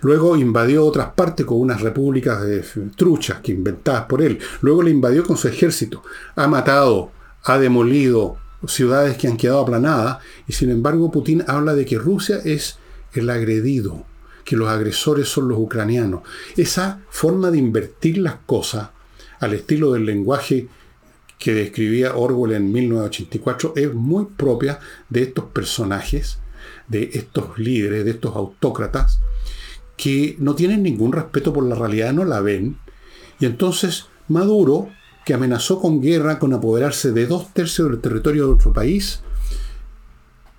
Luego invadió otras partes con unas repúblicas de truchas que inventadas por él. Luego le invadió con su ejército. Ha matado, ha demolido ciudades que han quedado aplanadas. Y sin embargo Putin habla de que Rusia es el agredido, que los agresores son los ucranianos. Esa forma de invertir las cosas al estilo del lenguaje que describía Orwell en 1984 es muy propia de estos personajes, de estos líderes, de estos autócratas, que no tienen ningún respeto por la realidad, no la ven. Y entonces Maduro, que amenazó con guerra, con apoderarse de dos tercios del territorio de otro país,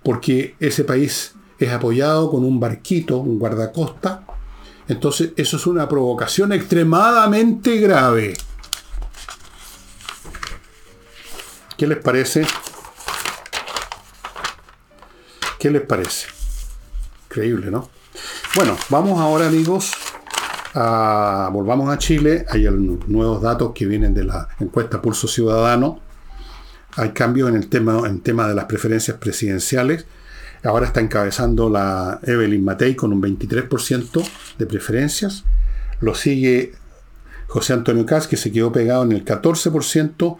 porque ese país es apoyado con un barquito, un guardacosta, entonces eso es una provocación extremadamente grave. ¿Qué les parece? ¿Qué les parece? Increíble, ¿no? Bueno, vamos ahora, amigos, a, volvamos a Chile. Hay nuevos datos que vienen de la encuesta Pulso Ciudadano. Hay cambios en el tema, en tema de las preferencias presidenciales. Ahora está encabezando la Evelyn Matei con un 23% de preferencias. Lo sigue José Antonio Cas, que se quedó pegado en el 14%.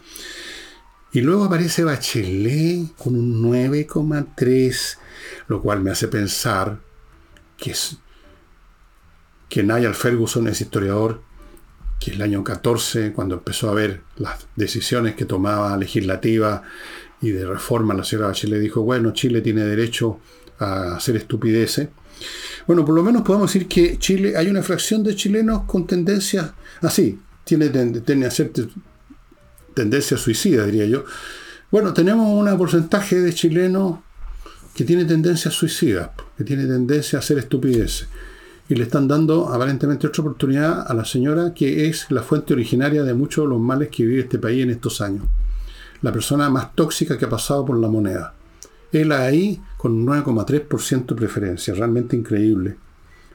Y luego aparece Bachelet con un 9,3, lo cual me hace pensar que, es, que Niall Ferguson es historiador, que el año 14, cuando empezó a ver las decisiones que tomaba legislativa y de reforma la señora Bachelet, dijo, bueno, Chile tiene derecho a hacer estupideces. Bueno, por lo menos podemos decir que Chile, hay una fracción de chilenos con tendencia así, tiene, tiene a suicida, diría yo. Bueno, tenemos un porcentaje de chilenos que tiene tendencia suicida, que tiene tendencia a hacer estupideces. Y le están dando aparentemente otra oportunidad a la señora que es la fuente originaria de muchos de los males que vive este país en estos años. La persona más tóxica que ha pasado por la moneda. Él ahí con un 9,3% de preferencia. Realmente increíble.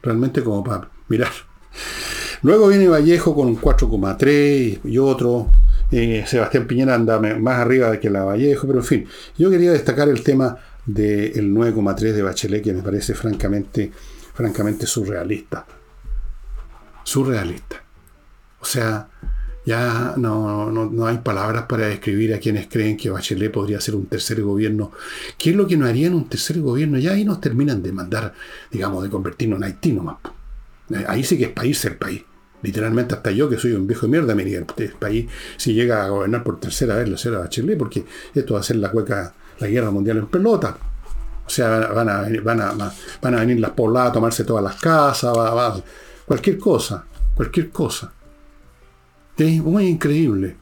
Realmente como para mirar. Luego viene Vallejo con un 4,3 y otro eh, Sebastián Piñera anda más arriba que la Vallejo, pero en fin, yo quería destacar el tema del 9,3 de Bachelet que me parece francamente, francamente surrealista. Surrealista. O sea, ya no, no, hay palabras para describir a quienes creen que Bachelet podría ser un tercer gobierno. ¿Qué es lo que no harían un tercer gobierno? Ya ahí nos terminan de mandar, digamos, de convertirnos en Haití nomás. Ahí sí que es país ser país. Literalmente hasta yo, que soy un viejo de mierda, me diría, este país si llega a gobernar por tercera vez la señora Bachelet, porque esto va a ser la cueca, la guerra mundial en pelota. O sea, van a, van a, van a venir las pobladas a tomarse todas las casas, cualquier cosa, cualquier cosa. Es muy increíble.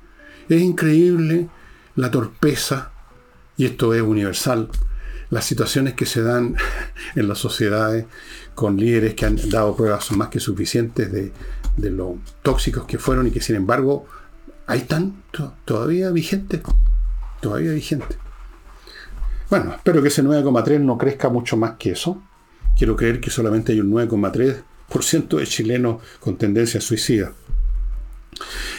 Es increíble la torpeza, y esto es universal, las situaciones que se dan en las sociedades con líderes que han dado pruebas más que suficientes de, de lo tóxicos que fueron y que sin embargo ahí están todavía vigentes. Todavía vigentes. Bueno, espero que ese 9,3 no crezca mucho más que eso. Quiero creer que solamente hay un 9,3% de chilenos con tendencia suicida.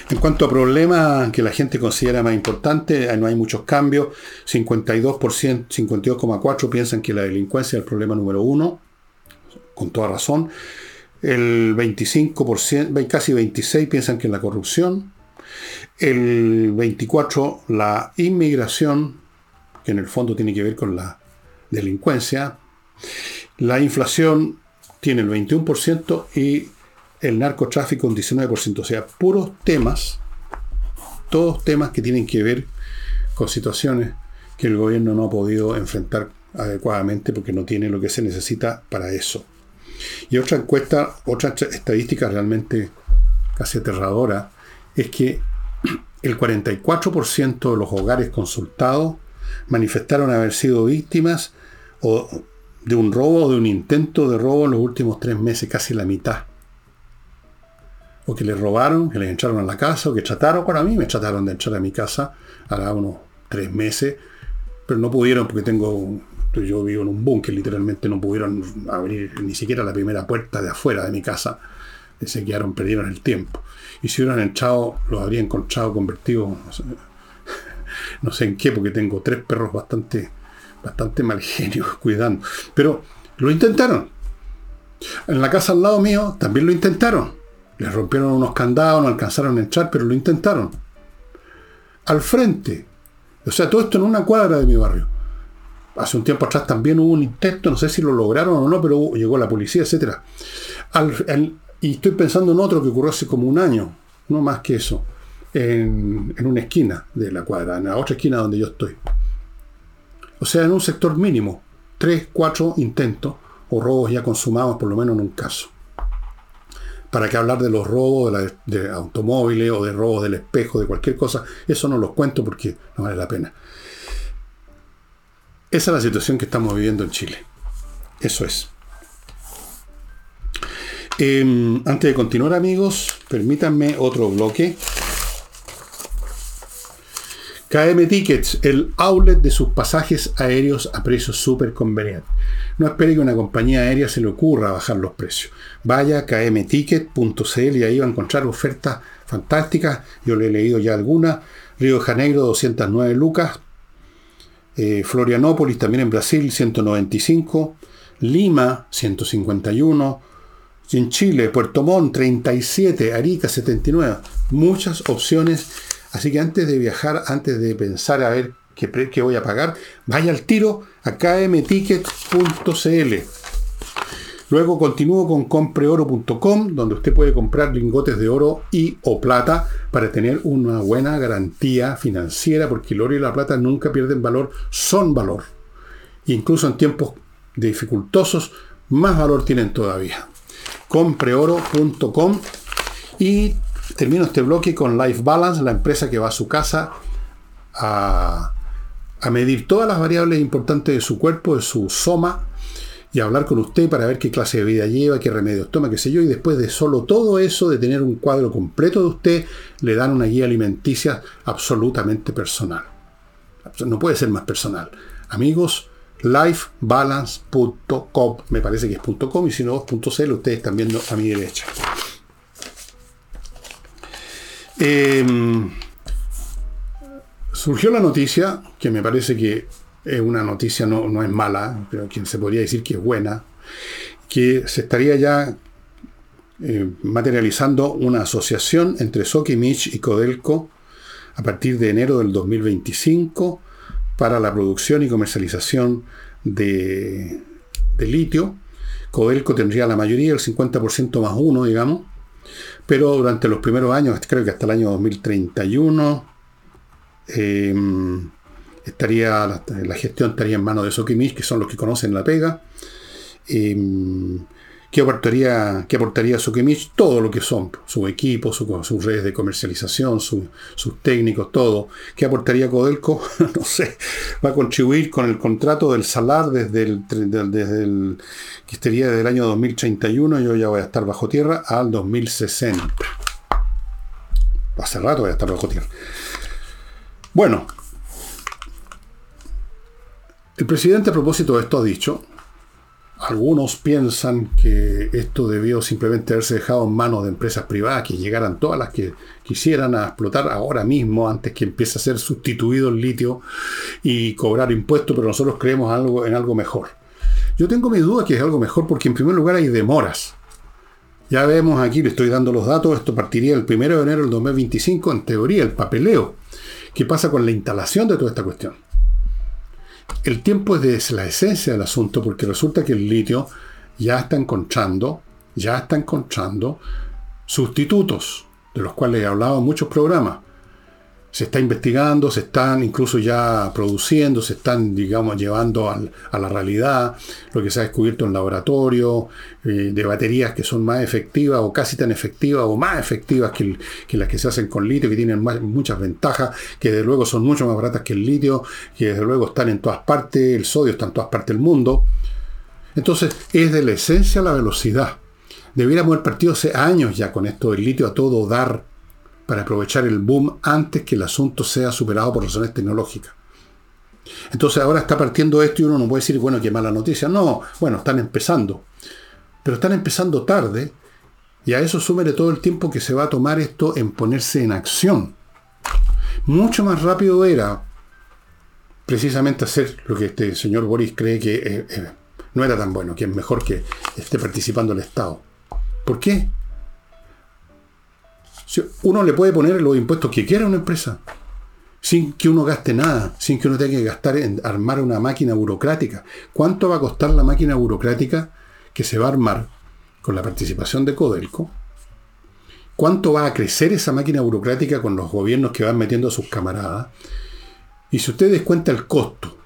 En cuanto a problemas que la gente considera más importantes, no hay muchos cambios. 52%, 52,4% piensan que la delincuencia es el problema número uno, con toda razón. El 25%, casi 26% piensan que la corrupción. El 24% la inmigración, que en el fondo tiene que ver con la delincuencia. La inflación tiene el 21% y el narcotráfico un 19%. O sea, puros temas, todos temas que tienen que ver con situaciones que el gobierno no ha podido enfrentar adecuadamente porque no tiene lo que se necesita para eso. Y otra encuesta, otra estadística realmente casi aterradora, es que el 44% de los hogares consultados manifestaron haber sido víctimas o de un robo o de un intento de robo en los últimos tres meses, casi la mitad. O que les robaron, que les entraron a la casa, o que trataron, para mí me trataron de entrar a mi casa, hará unos tres meses, pero no pudieron porque tengo, yo vivo en un búnker, literalmente no pudieron abrir ni siquiera la primera puerta de afuera de mi casa. Se quedaron, perdieron el tiempo. Y si hubieran entrado, los habría encontrado convertidos, no sé, en qué, porque tengo tres perros bastante, bastante mal genio cuidando. Pero lo intentaron. En la casa al lado mío también lo intentaron. Les rompieron unos candados, no alcanzaron a entrar, pero lo intentaron. Al frente. O sea, todo esto en una cuadra de mi barrio. Hace un tiempo atrás también hubo un intento, no sé si lo lograron o no, pero llegó la policía, etc. y estoy pensando en otro que ocurrió hace como un año, no más que eso, en, una esquina de la cuadra, en la otra esquina donde yo estoy. O sea, en un sector mínimo, tres, cuatro intentos o robos ya consumados por lo menos en un caso. ¿Para qué hablar de los robos de, automóviles o de robos del espejo, de cualquier cosa? Eso no los cuento porque no vale la pena. Esa es la situación que estamos viviendo en Chile. Eso es. Em, antes de continuar, amigos, permítanme otro bloque. KM Tickets, el outlet de sus pasajes aéreos a precios súper convenientes. No espere que una compañía aérea se le ocurra bajar los precios. Vaya a kmticket.cl y ahí va a encontrar ofertas fantásticas. Yo le he leído ya algunas. Río de Janeiro, 209 lucas. Eh, Florianópolis, también en Brasil, 195. Lima, 151. En Chile, Puerto Montt, 37. Arica, 79. Muchas opciones Así que antes de viajar, antes de pensar a ver qué, voy a pagar, vaya al tiro a kmticket.cl. Luego continúo con compreoro.com, donde usted puede comprar lingotes de oro y o plata para tener una buena garantía financiera, porque el oro y la plata nunca pierden valor, son valor. Incluso en tiempos dificultosos, más valor tienen todavía. Compreoro.com y termino este bloque con Life Balance, la empresa que va a su casa a, medir todas las variables importantes de su cuerpo, de su soma, y hablar con usted para ver qué clase de vida lleva, qué remedios toma, qué sé yo, y después de solo todo eso, de tener un cuadro completo de usted, le dan una guía alimenticia absolutamente personal. No puede ser más personal. Amigos, lifebalance.com, me parece que es .com, y si no es .cl, ustedes están viendo a mi derecha. Em, surgió la noticia, que me parece que es una noticia, no, es mala, pero quien se podría decir que es buena, que se estaría ya eh, materializando una asociación entre Sokimich y Codelco a partir de enero del 2025 para la producción y comercialización de, de litio. Codelco tendría la mayoría, el 50% más uno, digamos, pero durante los primeros años, creo que hasta el año 2031, em, estaría, la, gestión estaría en manos de Sokimich, que son los que conocen la pega. Em, ¿Qué aportaría, qué aportaría Sokimich? Todo lo que son, su equipo, sus redes de comercialización, sus técnicos, todo. ¿Qué aportaría Codelco? no sé. Va a contribuir con el contrato del Salar desde el, que estaría desde el año 2031, yo ya voy a estar bajo tierra, al 2060. Hace rato voy a estar bajo tierra. Bueno, El presidente a propósito de esto ha dicho, algunos piensan que esto debió simplemente haberse dejado en manos de empresas privadas, que llegaran todas las que quisieran a explotar ahora mismo, antes que empiece a ser sustituido el litio y cobrar impuestos, pero nosotros creemos algo, en algo mejor. Yo tengo mi duda que es algo mejor porque en primer lugar hay demoras. Ya vemos aquí, le estoy dando los datos, esto partiría el 1 de enero del 2025, en teoría, el papeleo. ¿Qué pasa con la instalación de toda esta cuestión? El tiempo es la esencia del asunto porque resulta que el litio ya está encontrando, ya está encontrando sustitutos, de los cuales he hablado en muchos programas se está investigando, se están incluso ya produciendo, se están, digamos, llevando a la realidad lo que se ha descubierto en laboratorio, eh, de baterías que son más efectivas o casi tan efectivas o más efectivas que, las que se hacen con litio, que tienen muchas ventajas, que de luego son mucho más baratas que el litio, que desde luego están en todas partes, el sodio está en todas partes del mundo. Entonces, es de la esencia la velocidad. Debiéramos haber partido hace años ya con esto del litio a todo dar para aprovechar el boom antes que el asunto sea superado por razones tecnológicas. Entonces ahora está partiendo esto y uno no puede decir, bueno, qué mala noticia. No, bueno, están empezando. Pero están empezando tarde y a eso súmele todo el tiempo que se va a tomar esto en ponerse en acción. Mucho más rápido era precisamente hacer lo que este señor Boris cree que eh, eh, no era tan bueno, que es mejor que esté participando el Estado. ¿Por qué? Uno le puede poner los impuestos que quiera a una empresa, sin que uno gaste nada, sin que uno tenga que gastar en armar una máquina burocrática. ¿Cuánto va a costar la máquina burocrática que se va a armar con la participación de Codelco? ¿Cuánto va a crecer esa máquina burocrática con los gobiernos que van metiendo a sus camaradas? Y si usted descuenta el costo,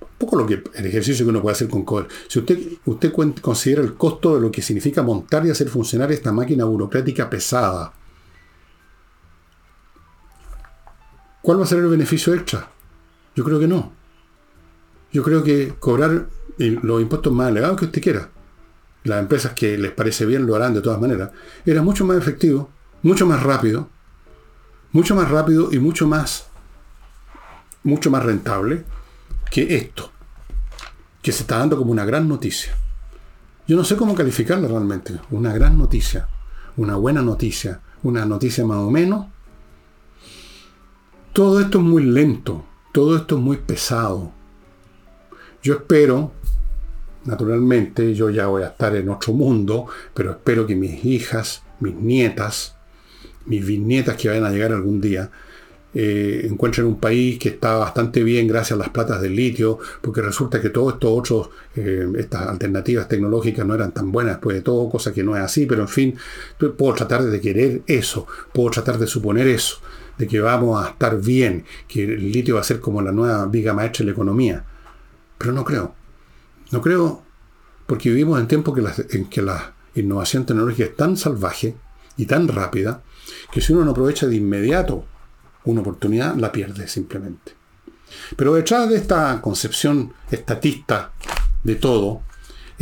un poco lo que el ejercicio que uno puede hacer con Codelco, si usted, usted considera el costo de lo que significa montar y hacer funcionar esta máquina burocrática pesada, ¿Cuál va a ser el beneficio extra? Yo creo que no. Yo creo que cobrar los impuestos más elevados que usted quiera, las empresas que les parece bien lo harán de todas maneras, era mucho más efectivo, mucho más rápido, mucho más rápido y mucho más, mucho más rentable que esto, que se está dando como una gran noticia. Yo no sé cómo calificarla realmente. Una gran noticia, una buena noticia, una noticia más o menos, todo esto es muy lento, todo esto es muy pesado. Yo espero, naturalmente, yo ya voy a estar en otro mundo, pero espero que mis hijas, mis nietas, mis bisnietas que vayan a llegar algún día, eh, encuentren un país que está bastante bien gracias a las platas del litio, porque resulta que todos estos otros, eh, estas alternativas tecnológicas no eran tan buenas después de todo, cosa que no es así, pero en fin, puedo tratar de querer eso, puedo tratar de suponer eso de que vamos a estar bien, que el litio va a ser como la nueva viga maestra de la economía. Pero no creo. No creo porque vivimos en tiempos en que la innovación tecnológica es tan salvaje y tan rápida que si uno no aprovecha de inmediato una oportunidad, la pierde simplemente. Pero detrás de esta concepción estatista de todo,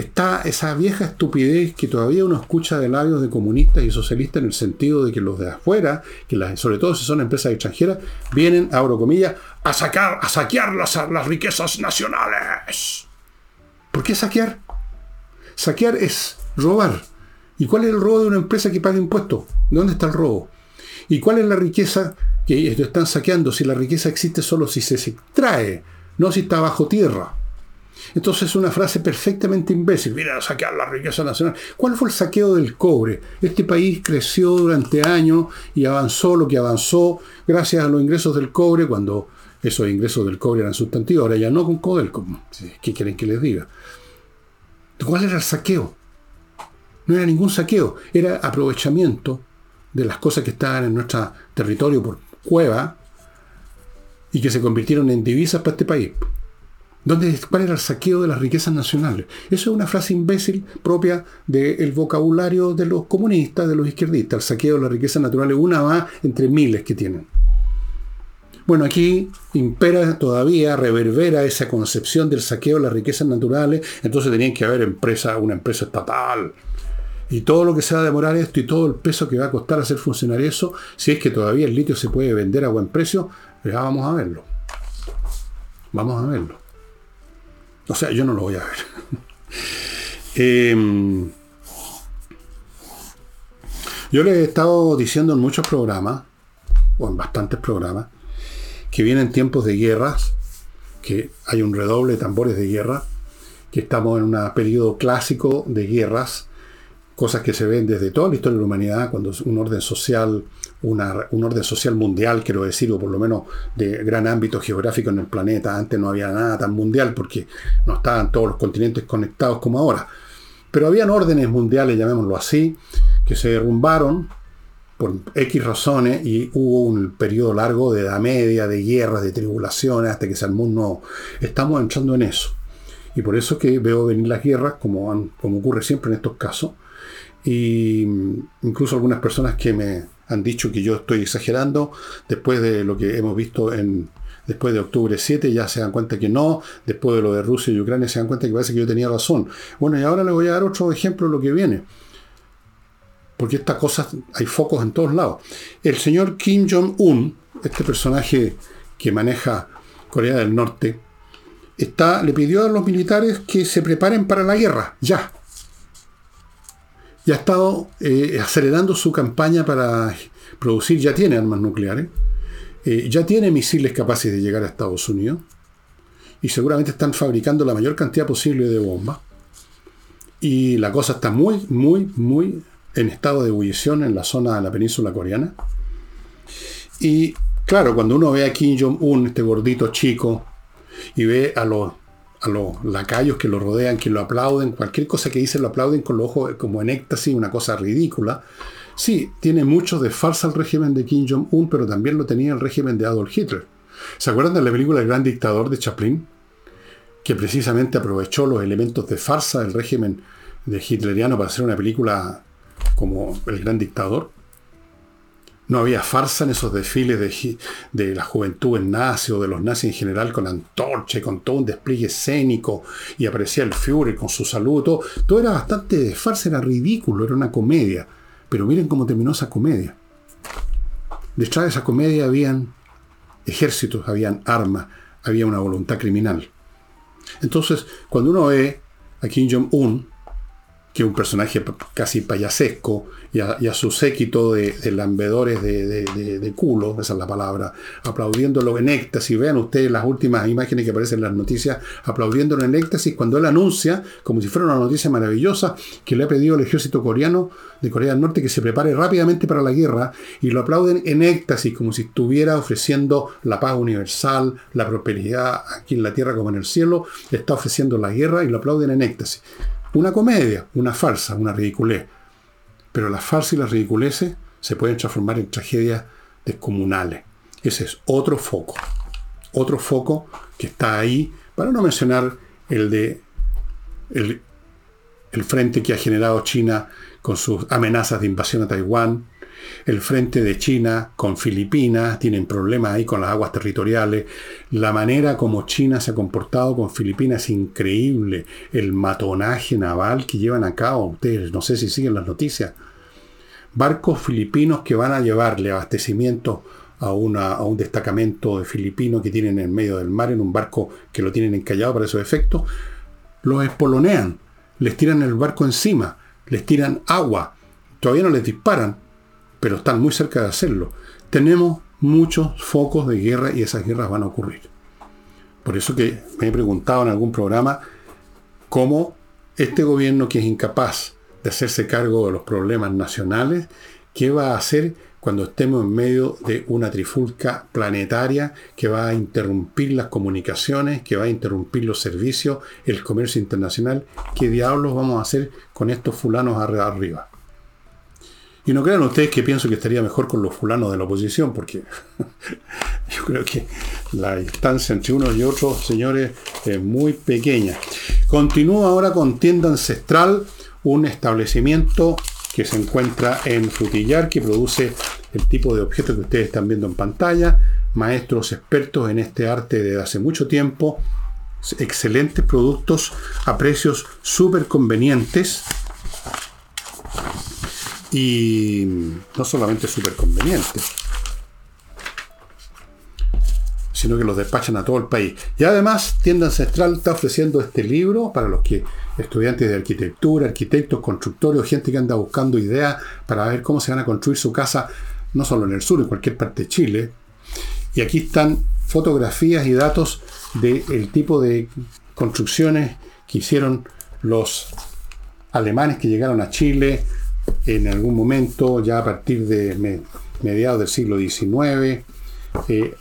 está esa vieja estupidez que todavía uno escucha de labios de comunistas y socialistas en el sentido de que los de afuera, que sobre todo si son empresas extranjeras, vienen, abro comillas, a sacar, a saquear las, las riquezas nacionales. ¿Por qué saquear? Saquear es robar. ¿Y cuál es el robo de una empresa que paga impuestos? ¿Dónde está el robo? ¿Y cuál es la riqueza que ellos están saqueando? Si la riqueza existe solo si se extrae, no si está bajo tierra. Entonces es una frase perfectamente imbécil. Mira, saquear la riqueza nacional. ¿Cuál fue el saqueo del cobre? Este país creció durante años y avanzó lo que avanzó gracias a los ingresos del cobre cuando esos ingresos del cobre eran sustantivos. Ahora ya no con Codelco. ¿Qué quieren que les diga? ¿Cuál era el saqueo? No era ningún saqueo, era aprovechamiento de las cosas que estaban en nuestro territorio por cueva y que se convirtieron en divisas para este país. ¿Dónde, ¿Cuál era el saqueo de las riquezas nacionales? Eso es una frase imbécil propia del vocabulario de los comunistas, de los izquierdistas. El saqueo de las riquezas naturales, una más entre miles que tienen. Bueno, aquí impera todavía, reverbera esa concepción del saqueo de las riquezas naturales, entonces tenían que haber empresa, una empresa estatal. Y todo lo que se va a demorar esto y todo el peso que va a costar hacer funcionar eso, si es que todavía el litio se puede vender a buen precio, ya vamos a verlo. Vamos a verlo. O sea, yo no lo voy a ver. Em, yo les he estado diciendo en muchos programas, o en bastantes programas, que vienen tiempos de guerras, que hay un redoble de tambores de guerra, que estamos en un periodo clásico de guerras, cosas que se ven desde toda la historia de la humanidad, cuando un orden social, una, un orden social mundial, quiero decir, o por lo menos de gran ámbito geográfico en el planeta, antes no había nada tan mundial porque no estaban todos los continentes conectados como ahora. Pero habían órdenes mundiales, llamémoslo así, que se derrumbaron por X razones y hubo un periodo largo de edad media, de guerras, de tribulaciones, hasta que se armó un nuevo. Estamos entrando en eso. Y por eso que veo venir las guerras, como, como ocurre siempre en estos casos. Y incluso algunas personas que me han dicho que yo estoy exagerando, después de lo que hemos visto en, después de octubre 7 ya se dan cuenta que no, después de lo de Rusia y Ucrania se dan cuenta que parece que yo tenía razón. Bueno, y ahora le voy a dar otro ejemplo de lo que viene. Porque estas cosas, hay focos en todos lados. El señor Kim Jong-un, este personaje que maneja Corea del Norte, está, le pidió a los militares que se preparen para la guerra, ya. Y ha estado eh, acelerando su campaña para producir, ya tiene armas nucleares, eh, ya tiene misiles capaces de llegar a Estados Unidos, y seguramente están fabricando la mayor cantidad posible de bombas. Y la cosa está muy, muy, muy en estado de ebullición en la zona de la península coreana. Y claro, cuando uno ve a Kim Jong-un, este gordito chico, y ve a los, a los lacayos que lo rodean, que lo aplauden, cualquier cosa que dice lo aplauden con los ojos como en éxtasis, una cosa ridícula. Sí, tiene mucho de farsa el régimen de Kim Jong-un, pero también lo tenía el régimen de Adolf Hitler. ¿Se acuerdan de la película El Gran Dictador de Chaplin? Que precisamente aprovechó los elementos de farsa del régimen de hitleriano para hacer una película como El Gran Dictador. No había farsa en esos desfiles de, la juventud en nazi o de los nazis en general con antorcha y con todo un despliegue escénico y aparecía el Führer con su saludo. Todo, era bastante farsa, era ridículo, era una comedia. Pero miren cómo terminó esa comedia. Detrás de esa comedia habían ejércitos, habían armas, había una voluntad criminal. Entonces, cuando uno ve a Kim Jong-un que un personaje casi payasesco, y a, su séquito de, lambedores de, culo, esa es la palabra, aplaudiéndolo en éxtasis. Vean ustedes las últimas imágenes que aparecen en las noticias, aplaudiéndolo en éxtasis cuando él anuncia, como si fuera una noticia maravillosa, que le ha pedido al ejército coreano de Corea del Norte que se prepare rápidamente para la guerra, y lo aplauden en éxtasis, como si estuviera ofreciendo la paz universal, la prosperidad aquí en la tierra como en el cielo, está ofreciendo la guerra y lo aplauden en éxtasis. Una comedia, una farsa, una ridiculez. Pero las farsas y las ridiculeces se pueden transformar en tragedias descomunales. Ese es otro foco. Otro foco que está ahí, para no mencionar el de el, el frente que ha generado China con sus amenazas de invasión a Taiwán, el frente de China con Filipinas, tienen problemas ahí con las aguas territoriales. La manera como China se ha comportado con Filipinas es increíble. El matonaje naval que llevan a cabo, ustedes no sé si siguen las noticias. Barcos filipinos que van a llevarle abastecimiento a, un destacamento de filipinos que tienen en medio del mar, en un barco que lo tienen encallado para esos efectos, los espolonean, les tiran el barco encima, les tiran agua, todavía no les disparan, pero están muy cerca de hacerlo. Tenemos muchos focos de guerra y esas guerras van a ocurrir. Por eso que me he preguntado en algún programa cómo este gobierno que es incapaz de hacerse cargo de los problemas nacionales, ¿qué va a hacer cuando estemos en medio de una trifulca planetaria que va a interrumpir las comunicaciones, que va a interrumpir los servicios, el comercio internacional? ¿Qué diablos vamos a hacer con estos fulanos arriba? Y no crean ustedes que pienso que estaría mejor con los fulanos de la oposición, porque yo creo que la distancia entre unos y otros, señores, es muy pequeña. Continúa ahora con Tienda Ancestral, un establecimiento que se encuentra en Frutillar, que produce el tipo de objetos que ustedes están viendo en pantalla. Maestros expertos en este arte desde hace mucho tiempo. Excelentes productos a precios súper convenientes y no solamente súper conveniente, sino que los despachan a todo el país. Y además, Tienda Ancestral está ofreciendo este libro para los que estudiantes de arquitectura, arquitectos, constructores, gente que anda buscando ideas para ver cómo se van a construir su casa, no solo en el sur, en cualquier parte de Chile. Y aquí están fotografías y datos del tipo de construcciones que hicieron los alemanes que llegaron a Chile en algún momento, ya a partir de mediados del siglo XIX. Eh,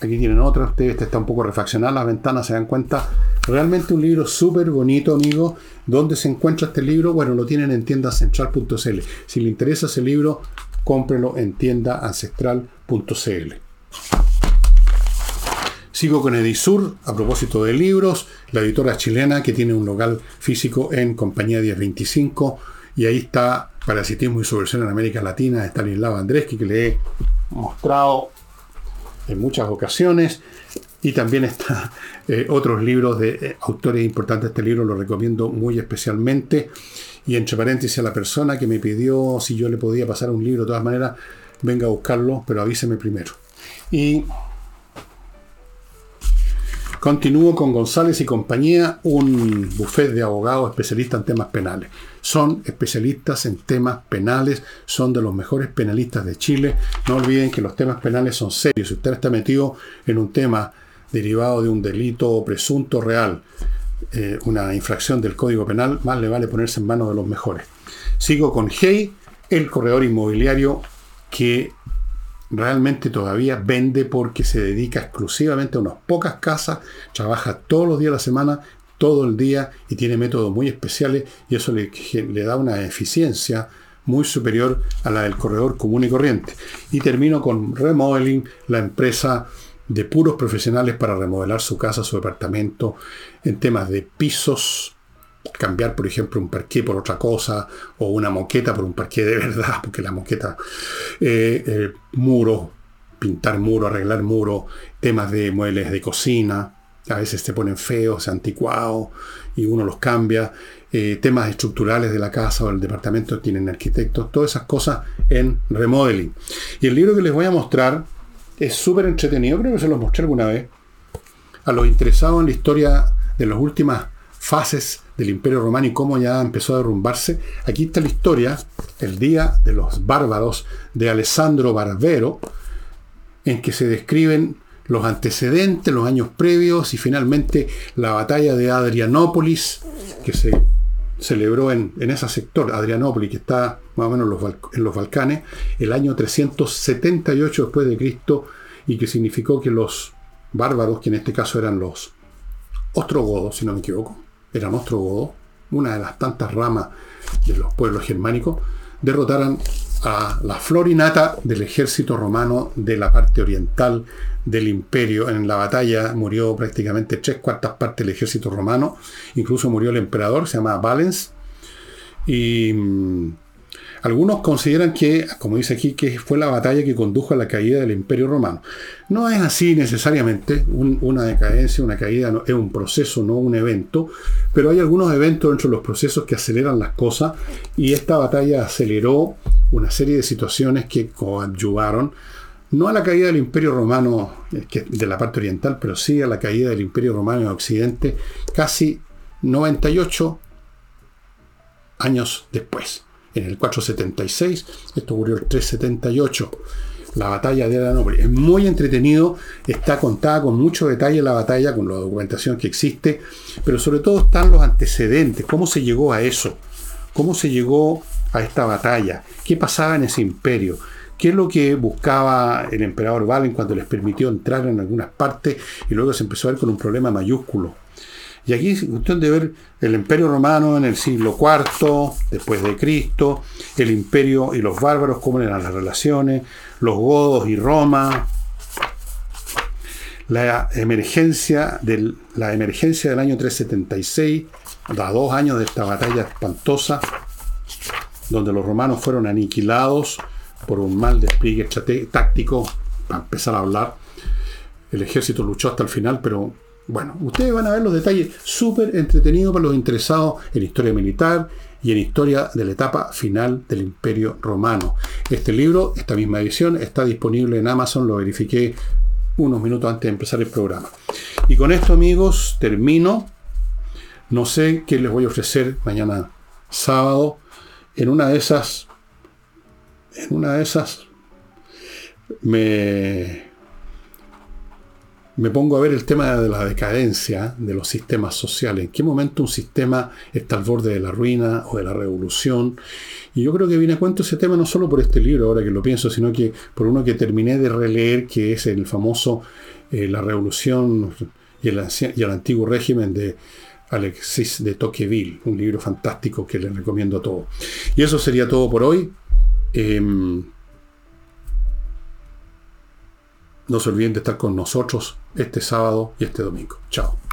aquí tienen otra, ustedes está un poco refaccionada, las ventanas se dan cuenta. Realmente un libro súper bonito, amigo. ¿Dónde se encuentra este libro? Bueno, lo tienen en tiendacentral.cl. Si le interesa ese libro, cómprelo en tiendaancestral.cl. Sigo con Edisur, a propósito de libros, la editora chilena que tiene un local físico en Compañía 1025, y ahí está Parasitismo y Subversión en América Latina de Stanislao Andreski, que le he mostrado en muchas ocasiones, y también está eh, otros libros de eh, autores importantes. Este libro lo recomiendo muy especialmente. Y entre paréntesis a la persona que me pidió si yo le podía pasar un libro, de todas maneras, venga a buscarlo, pero avíseme primero. Y Continúo con González y compañía, un buffet de abogados especialistas en temas penales. Son especialistas en temas penales, son de los mejores penalistas de Chile. No olviden que los temas penales son serios. Si usted está metido en un tema derivado de un delito presunto real, eh, una infracción del Código Penal, más le vale ponerse en manos de los mejores. Sigo con Hey, el corredor inmobiliario que realmente todavía vende porque se dedica exclusivamente a unas pocas casas, trabaja todos los días de la semana, todo el día y tiene métodos muy especiales y eso le, le da una eficiencia muy superior a la del corredor común y corriente. Y termino con Remodeling, la empresa de puros profesionales para remodelar su casa, su departamento, en temas de pisos, cambiar, por ejemplo, un parqué por otra cosa, o una moqueta por un parqué de verdad, porque la moqueta, eh, eh, muro, pintar muro, arreglar muro, temas de muebles de cocina, a veces se ponen feos, anticuados, y uno los cambia, eh, temas estructurales de la casa o del departamento tienen arquitectos, todas esas cosas en remodeling. Y el libro que les voy a mostrar es súper entretenido, creo que se los mostré alguna vez, a los interesados en la historia de las últimas fases del Imperio Romano y cómo ya empezó a derrumbarse. Aquí está la historia, el día de los bárbaros de Alessandro Barbero, en que se describen los antecedentes, los años previos y finalmente la batalla de Adrianópolis, que se celebró en, ese sector, Adrianópolis, que está más o menos en los, en los Balcanes, el año 378 después de Cristo, y que significó que los bárbaros, que en este caso eran los ostrogodos, si no me equivoco, eran ostrogodos, una de las tantas ramas de los pueblos germánicos, derrotaran a la florinata del ejército romano de la parte oriental del imperio. En la batalla murió prácticamente tres cuartas partes del ejército romano, incluso murió el emperador, se llama Valens, y mm, algunos consideran que, como dice aquí, que fue la batalla que condujo a la caída del Imperio Romano. No es así necesariamente. una decadencia, una caída es un proceso, no un evento. Pero hay algunos eventos dentro de los procesos que aceleran las cosas y esta batalla aceleró una serie de situaciones que coadyuvaron no a la caída del Imperio Romano de la parte oriental, pero sí a la caída del Imperio Romano en Occidente casi 98 años después en el 476, esto ocurrió el 378, la batalla de Adrianópolis. Es muy entretenido, está contada con mucho detalle la batalla, con la documentación que existe, pero sobre todo están los antecedentes, cómo se llegó a eso, cómo se llegó a esta batalla, qué pasaba en ese imperio, qué es lo que buscaba el emperador Valen cuando les permitió entrar en algunas partes y luego se empezó a ver con un problema mayúsculo y aquí es cuestión de ver el imperio romano en el siglo IV, después de Cristo, el imperio y los bárbaros, cómo eran las relaciones, los godos y Roma, la emergencia del, la emergencia del año 376, a dos años de esta batalla espantosa, donde los romanos fueron aniquilados por un mal despliegue táctico, para empezar a hablar. El ejército luchó hasta el final, pero bueno, ustedes van a ver los detalles súper entretenidos para los interesados en historia militar y en historia de la etapa final del Imperio Romano. Este libro, esta misma edición, está disponible en Amazon, lo verifiqué unos minutos antes de empezar el programa. Y con esto, amigos, termino. No sé qué les voy a ofrecer mañana sábado. En una de esas, en una de esas, me, me pongo a ver el tema de la decadencia de los sistemas sociales. ¿En qué momento un sistema está al borde de la ruina o de la revolución? Y yo creo que viene a cuento ese tema no solo por este libro, ahora que lo pienso, sino que por uno que terminé de releer, que es el famoso eh, La Revolución y el, Antiguo Régimen de Alexis de Tocqueville, un libro fantástico que les recomiendo a todos. Y eso sería todo por hoy. Em, no se olviden de estar con nosotros este sábado y este domingo. Chao.